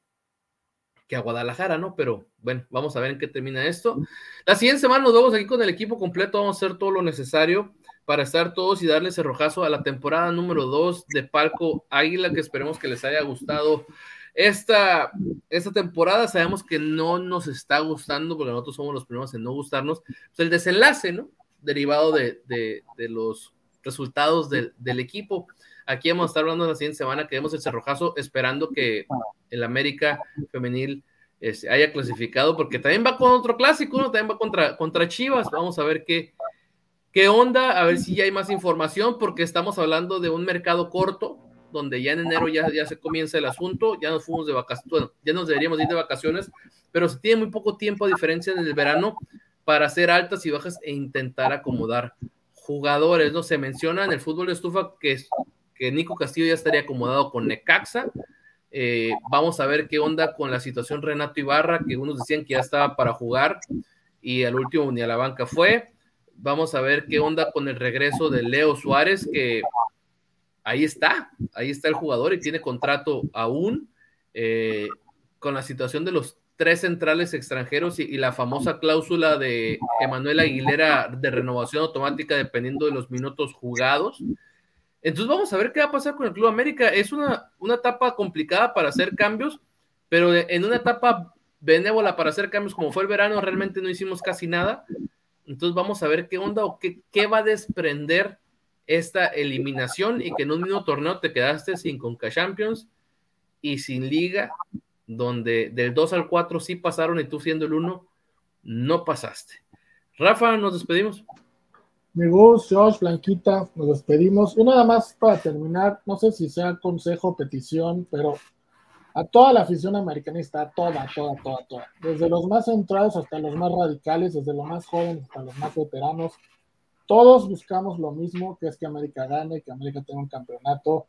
Speaker 1: que a Guadalajara, ¿no? Pero bueno, vamos a ver en qué termina esto. La siguiente semana nos vemos aquí con el equipo completo, vamos a hacer todo lo necesario para estar todos y darles cerrojazo a la temporada número 2 de Palco Águila, que esperemos que les haya gustado esta, esta temporada. Sabemos que no nos está gustando, porque nosotros somos los primeros en no gustarnos. Pues el desenlace, ¿no? Derivado de, los resultados del, equipo. Aquí vamos a estar hablando la siguiente semana, que demos el cerrojazo, esperando que el América femenil este, haya clasificado, porque también va con otro clásico, ¿no? También va contra, contra Chivas. Vamos a ver qué, ¿Qué onda? A ver si ya hay más información, porque estamos hablando de un mercado corto, donde ya en enero ya, ya se comienza el asunto, ya nos fuimos de vacaciones, bueno, ya nos deberíamos ir de vacaciones, pero se tiene muy poco tiempo a diferencia del verano para hacer altas y bajas e intentar acomodar jugadores, ¿no? Se menciona en el fútbol de estufa que, que Nico Castillo ya estaría acomodado con Necaxa, eh, vamos a ver qué onda con la situación Renato Ibarra, que unos decían que ya estaba para jugar y al último ni a la banca fue. Vamos a ver qué onda con el regreso de Leo Suárez, que ahí está, ahí está el jugador y tiene contrato aún. Eh, con la situación de los tres centrales extranjeros y, la famosa cláusula de Emanuel Aguilera de renovación automática dependiendo de los minutos jugados. Entonces vamos a ver qué va a pasar con el Club América. Es una, una etapa complicada para hacer cambios, pero en una etapa benévola para hacer cambios como fue el verano, realmente no hicimos casi nada. Entonces vamos a ver qué onda o qué, qué va a desprender esta eliminación y que en un mismo torneo te quedaste sin Conca Champions y sin liga, donde del 2 al 4 sí pasaron y tú siendo el 1 no pasaste. Rafa, nos despedimos.
Speaker 3: Mi Gus, Josh, Blanquita, nos despedimos. Y nada más para terminar, no sé si sea consejo, petición, pero a toda la afición americanista, toda, toda, toda, toda, desde los más centrados hasta los más radicales, desde los más jóvenes hasta los más veteranos, todos buscamos lo mismo, que es que América gane, que América tenga un campeonato.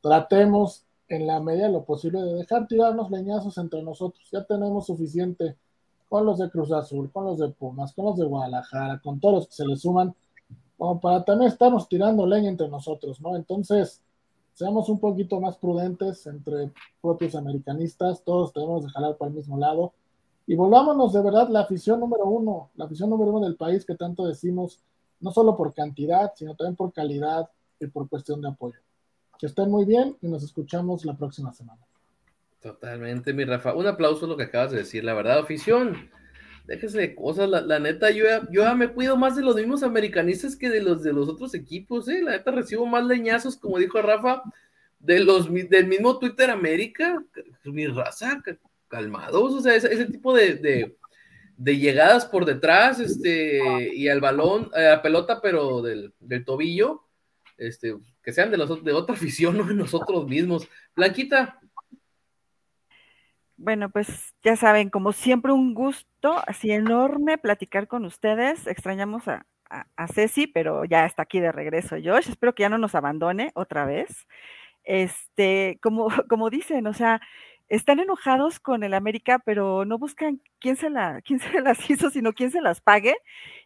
Speaker 3: Tratemos en la medida de lo posible de dejar tirarnos leñazos entre nosotros. Ya tenemos suficiente con los de Cruz Azul, con los de Pumas, con los de Guadalajara, con todos los que se le suman, como para también estarnos tirando leña entre nosotros, ¿no? Entonces, seamos un poquito más prudentes entre propios americanistas, todos tenemos de jalar para el mismo lado y volvámonos de verdad la afición número uno, la afición número uno del país que tanto decimos, no solo por cantidad, sino también por calidad y por cuestión de apoyo. Que estén muy bien y nos escuchamos la próxima semana.
Speaker 1: Totalmente, mi Rafa. Un aplauso a lo que acabas de decir, la verdad, afición déjese de cosas, la, neta, yo ya, yo me cuido más de los mismos americanistas que de los de los otros equipos, ¿eh? La neta, recibo más leñazos, como dijo Rafa, de los, del mismo Twitter América, mi raza, calmados, o sea, ese, tipo de, llegadas por detrás, este, y al balón, a la pelota, pero del, tobillo, este, que sean de, los, de otra [LAUGHS] afición, no de nosotros mismos. Blanquita,
Speaker 2: bueno, pues ya saben, como siempre, un gusto así enorme platicar con ustedes. Extrañamos a, a, Ceci, pero ya está aquí de regreso Josh. Espero que ya no nos abandone otra vez. Este, como, [LAUGHS] como dicen, o sea, están enojados con el América, pero no buscan quién se, la, [LAUGHS] quién se las hizo, sino quién se las pague.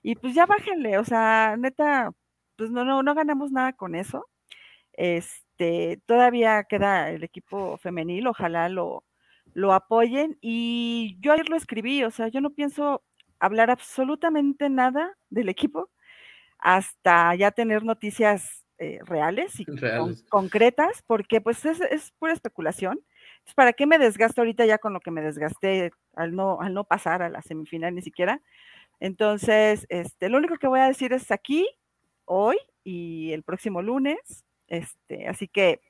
Speaker 2: Y pues ya bájenle, o sea, neta, pues no, no, no ganamos nada con eso. Este, todavía queda el equipo femenil, ojalá lo, lo apoyen. Y yo ayer lo escribí, o sea, yo no pienso hablar absolutamente nada del equipo hasta ya tener noticias eh, reales y concretas, porque pues es, pura especulación. Entonces, ¿para qué me desgasto ahorita ya con lo que me desgasté al no, al no pasar a la semifinal ni siquiera? Entonces, este, lo único que voy a decir es aquí, hoy y el próximo lunes. Este, así que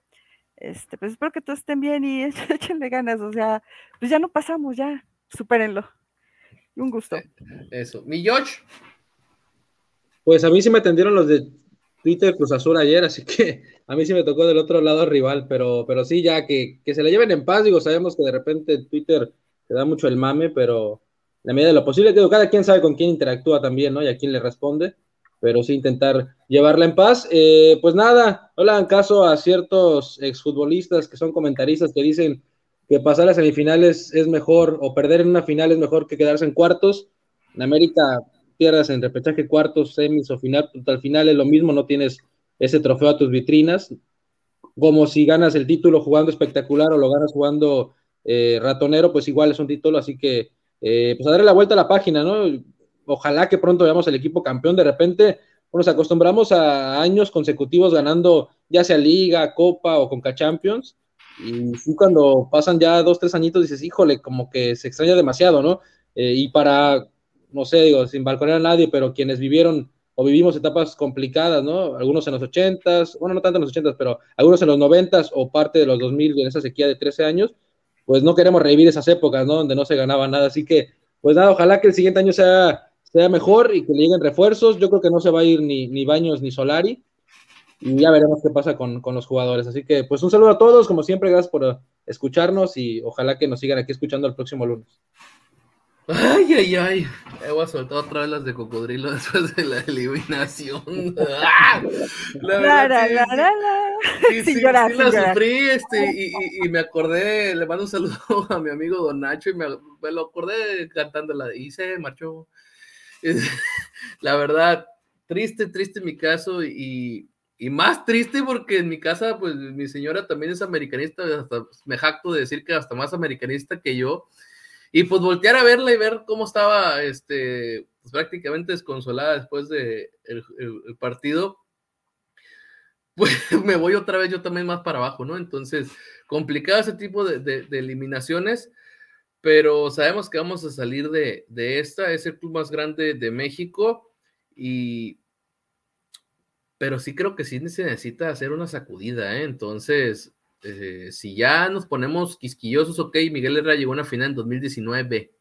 Speaker 2: este, pues espero que todos estén bien y [LAUGHS] échenle ganas, o sea, pues ya no pasamos, ya, supérenlo. Un gusto. Eh,
Speaker 1: eso. ¿Mi George?
Speaker 4: Pues a mí sí me atendieron los de Twitter Cruz Azul ayer, así que [LAUGHS] a mí sí me tocó del otro lado rival, pero, pero sí, ya que, que se la lleven en paz, digo, sabemos que de repente Twitter te da mucho el mame, pero la medida de lo posible, digo, cada quien sabe con quién interactúa también, ¿no? Y a quién le responde pero sí intentar llevarla en paz. Eh, pues nada, no le hagan caso a ciertos exfutbolistas que son comentaristas que dicen que pasar a semifinales es mejor, o perder en una final es mejor que quedarse en cuartos. En América pierdas en repechaje cuartos, semis o final, pues, al final es lo mismo, no tienes ese trofeo a tus vitrinas, como si ganas el título jugando espectacular o lo ganas jugando eh, ratonero, pues igual es un título, así que eh, pues a darle la vuelta a la página, ¿no? Ojalá que pronto veamos el equipo campeón, de repente nos acostumbramos a años consecutivos ganando ya sea Liga, Copa o Conca Champions, y cuando pasan ya dos, tres añitos dices, híjole, como que se extraña demasiado, ¿no? Eh, y para, no sé, digo, sin balconear a nadie, pero quienes vivieron o vivimos etapas complicadas, ¿no? Algunos en los ochentas, bueno, no tanto en los ochentas, pero algunos en los noventas o parte de los 2000 en esa sequía de 13 años, pues no queremos revivir esas épocas, ¿no? Donde no se ganaba nada. Así que, pues nada, ojalá que el siguiente año sea, sea mejor y que le lleguen refuerzos. Yo creo que no se va a ir ni, ni Baños ni Solari. Y ya veremos qué pasa con, con los jugadores. Así que, pues un saludo a todos, como siempre, gracias por escucharnos y ojalá que nos sigan aquí escuchando el próximo lunes.
Speaker 1: Ay, ay, ay. Eh, voy a soltar otra vez las de cocodrilo [LAUGHS] después de la eliminación. [LAUGHS]
Speaker 2: La verdad, la, la, la,
Speaker 1: sí, sí, sí, la sufrí este, y, y, me acordé, le mando un saludo [LAUGHS] a mi amigo Don Nacho y me, me lo acordé cantándola y se marchó. [LAUGHS] La verdad, triste, triste mi caso y, y más triste porque en mi casa, pues mi señora también es americanista, hasta me jacto de decir que hasta más americanista que yo. Y pues voltear a verla y ver cómo estaba este, pues, prácticamente desconsolada después de el, partido, [LAUGHS] pues me voy otra vez yo también más para abajo, ¿no? Entonces, complicado ese tipo de, de, eliminaciones, pero sabemos que vamos a salir de, de, esta, es el club más grande de México y... Pero sí creo que sí se necesita hacer una sacudida, ¿eh? Entonces, eh, si ya nos ponemos quisquillosos, ok, Miguel Herrera llegó a una final en 2019,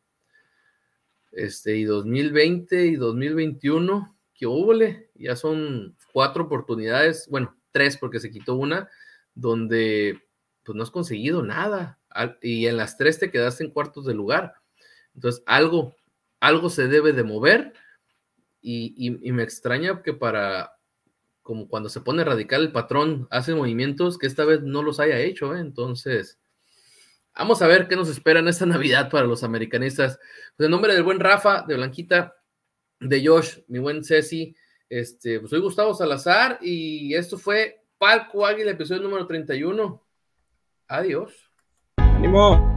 Speaker 1: este, y 2020 y 2021, que óvole, ya son cuatro oportunidades, bueno, tres porque se quitó una, donde pues no has conseguido nada, y en las tres te quedaste en cuartos de lugar. Entonces, algo, algo se debe de mover, y, me extraña que para como cuando se pone radical el patrón, hace movimientos que esta vez no los haya hecho, ¿eh? entonces vamos a ver qué nos espera en esta [LAUGHS] Navidad para los americanistas. Pues en nombre del buen Rafa, de Blanquita, de Josh, mi buen Ceci, este, pues soy Gustavo Salazar y esto fue Palco Águila, episodio número 31. Adiós.
Speaker 4: ¡Ánimo!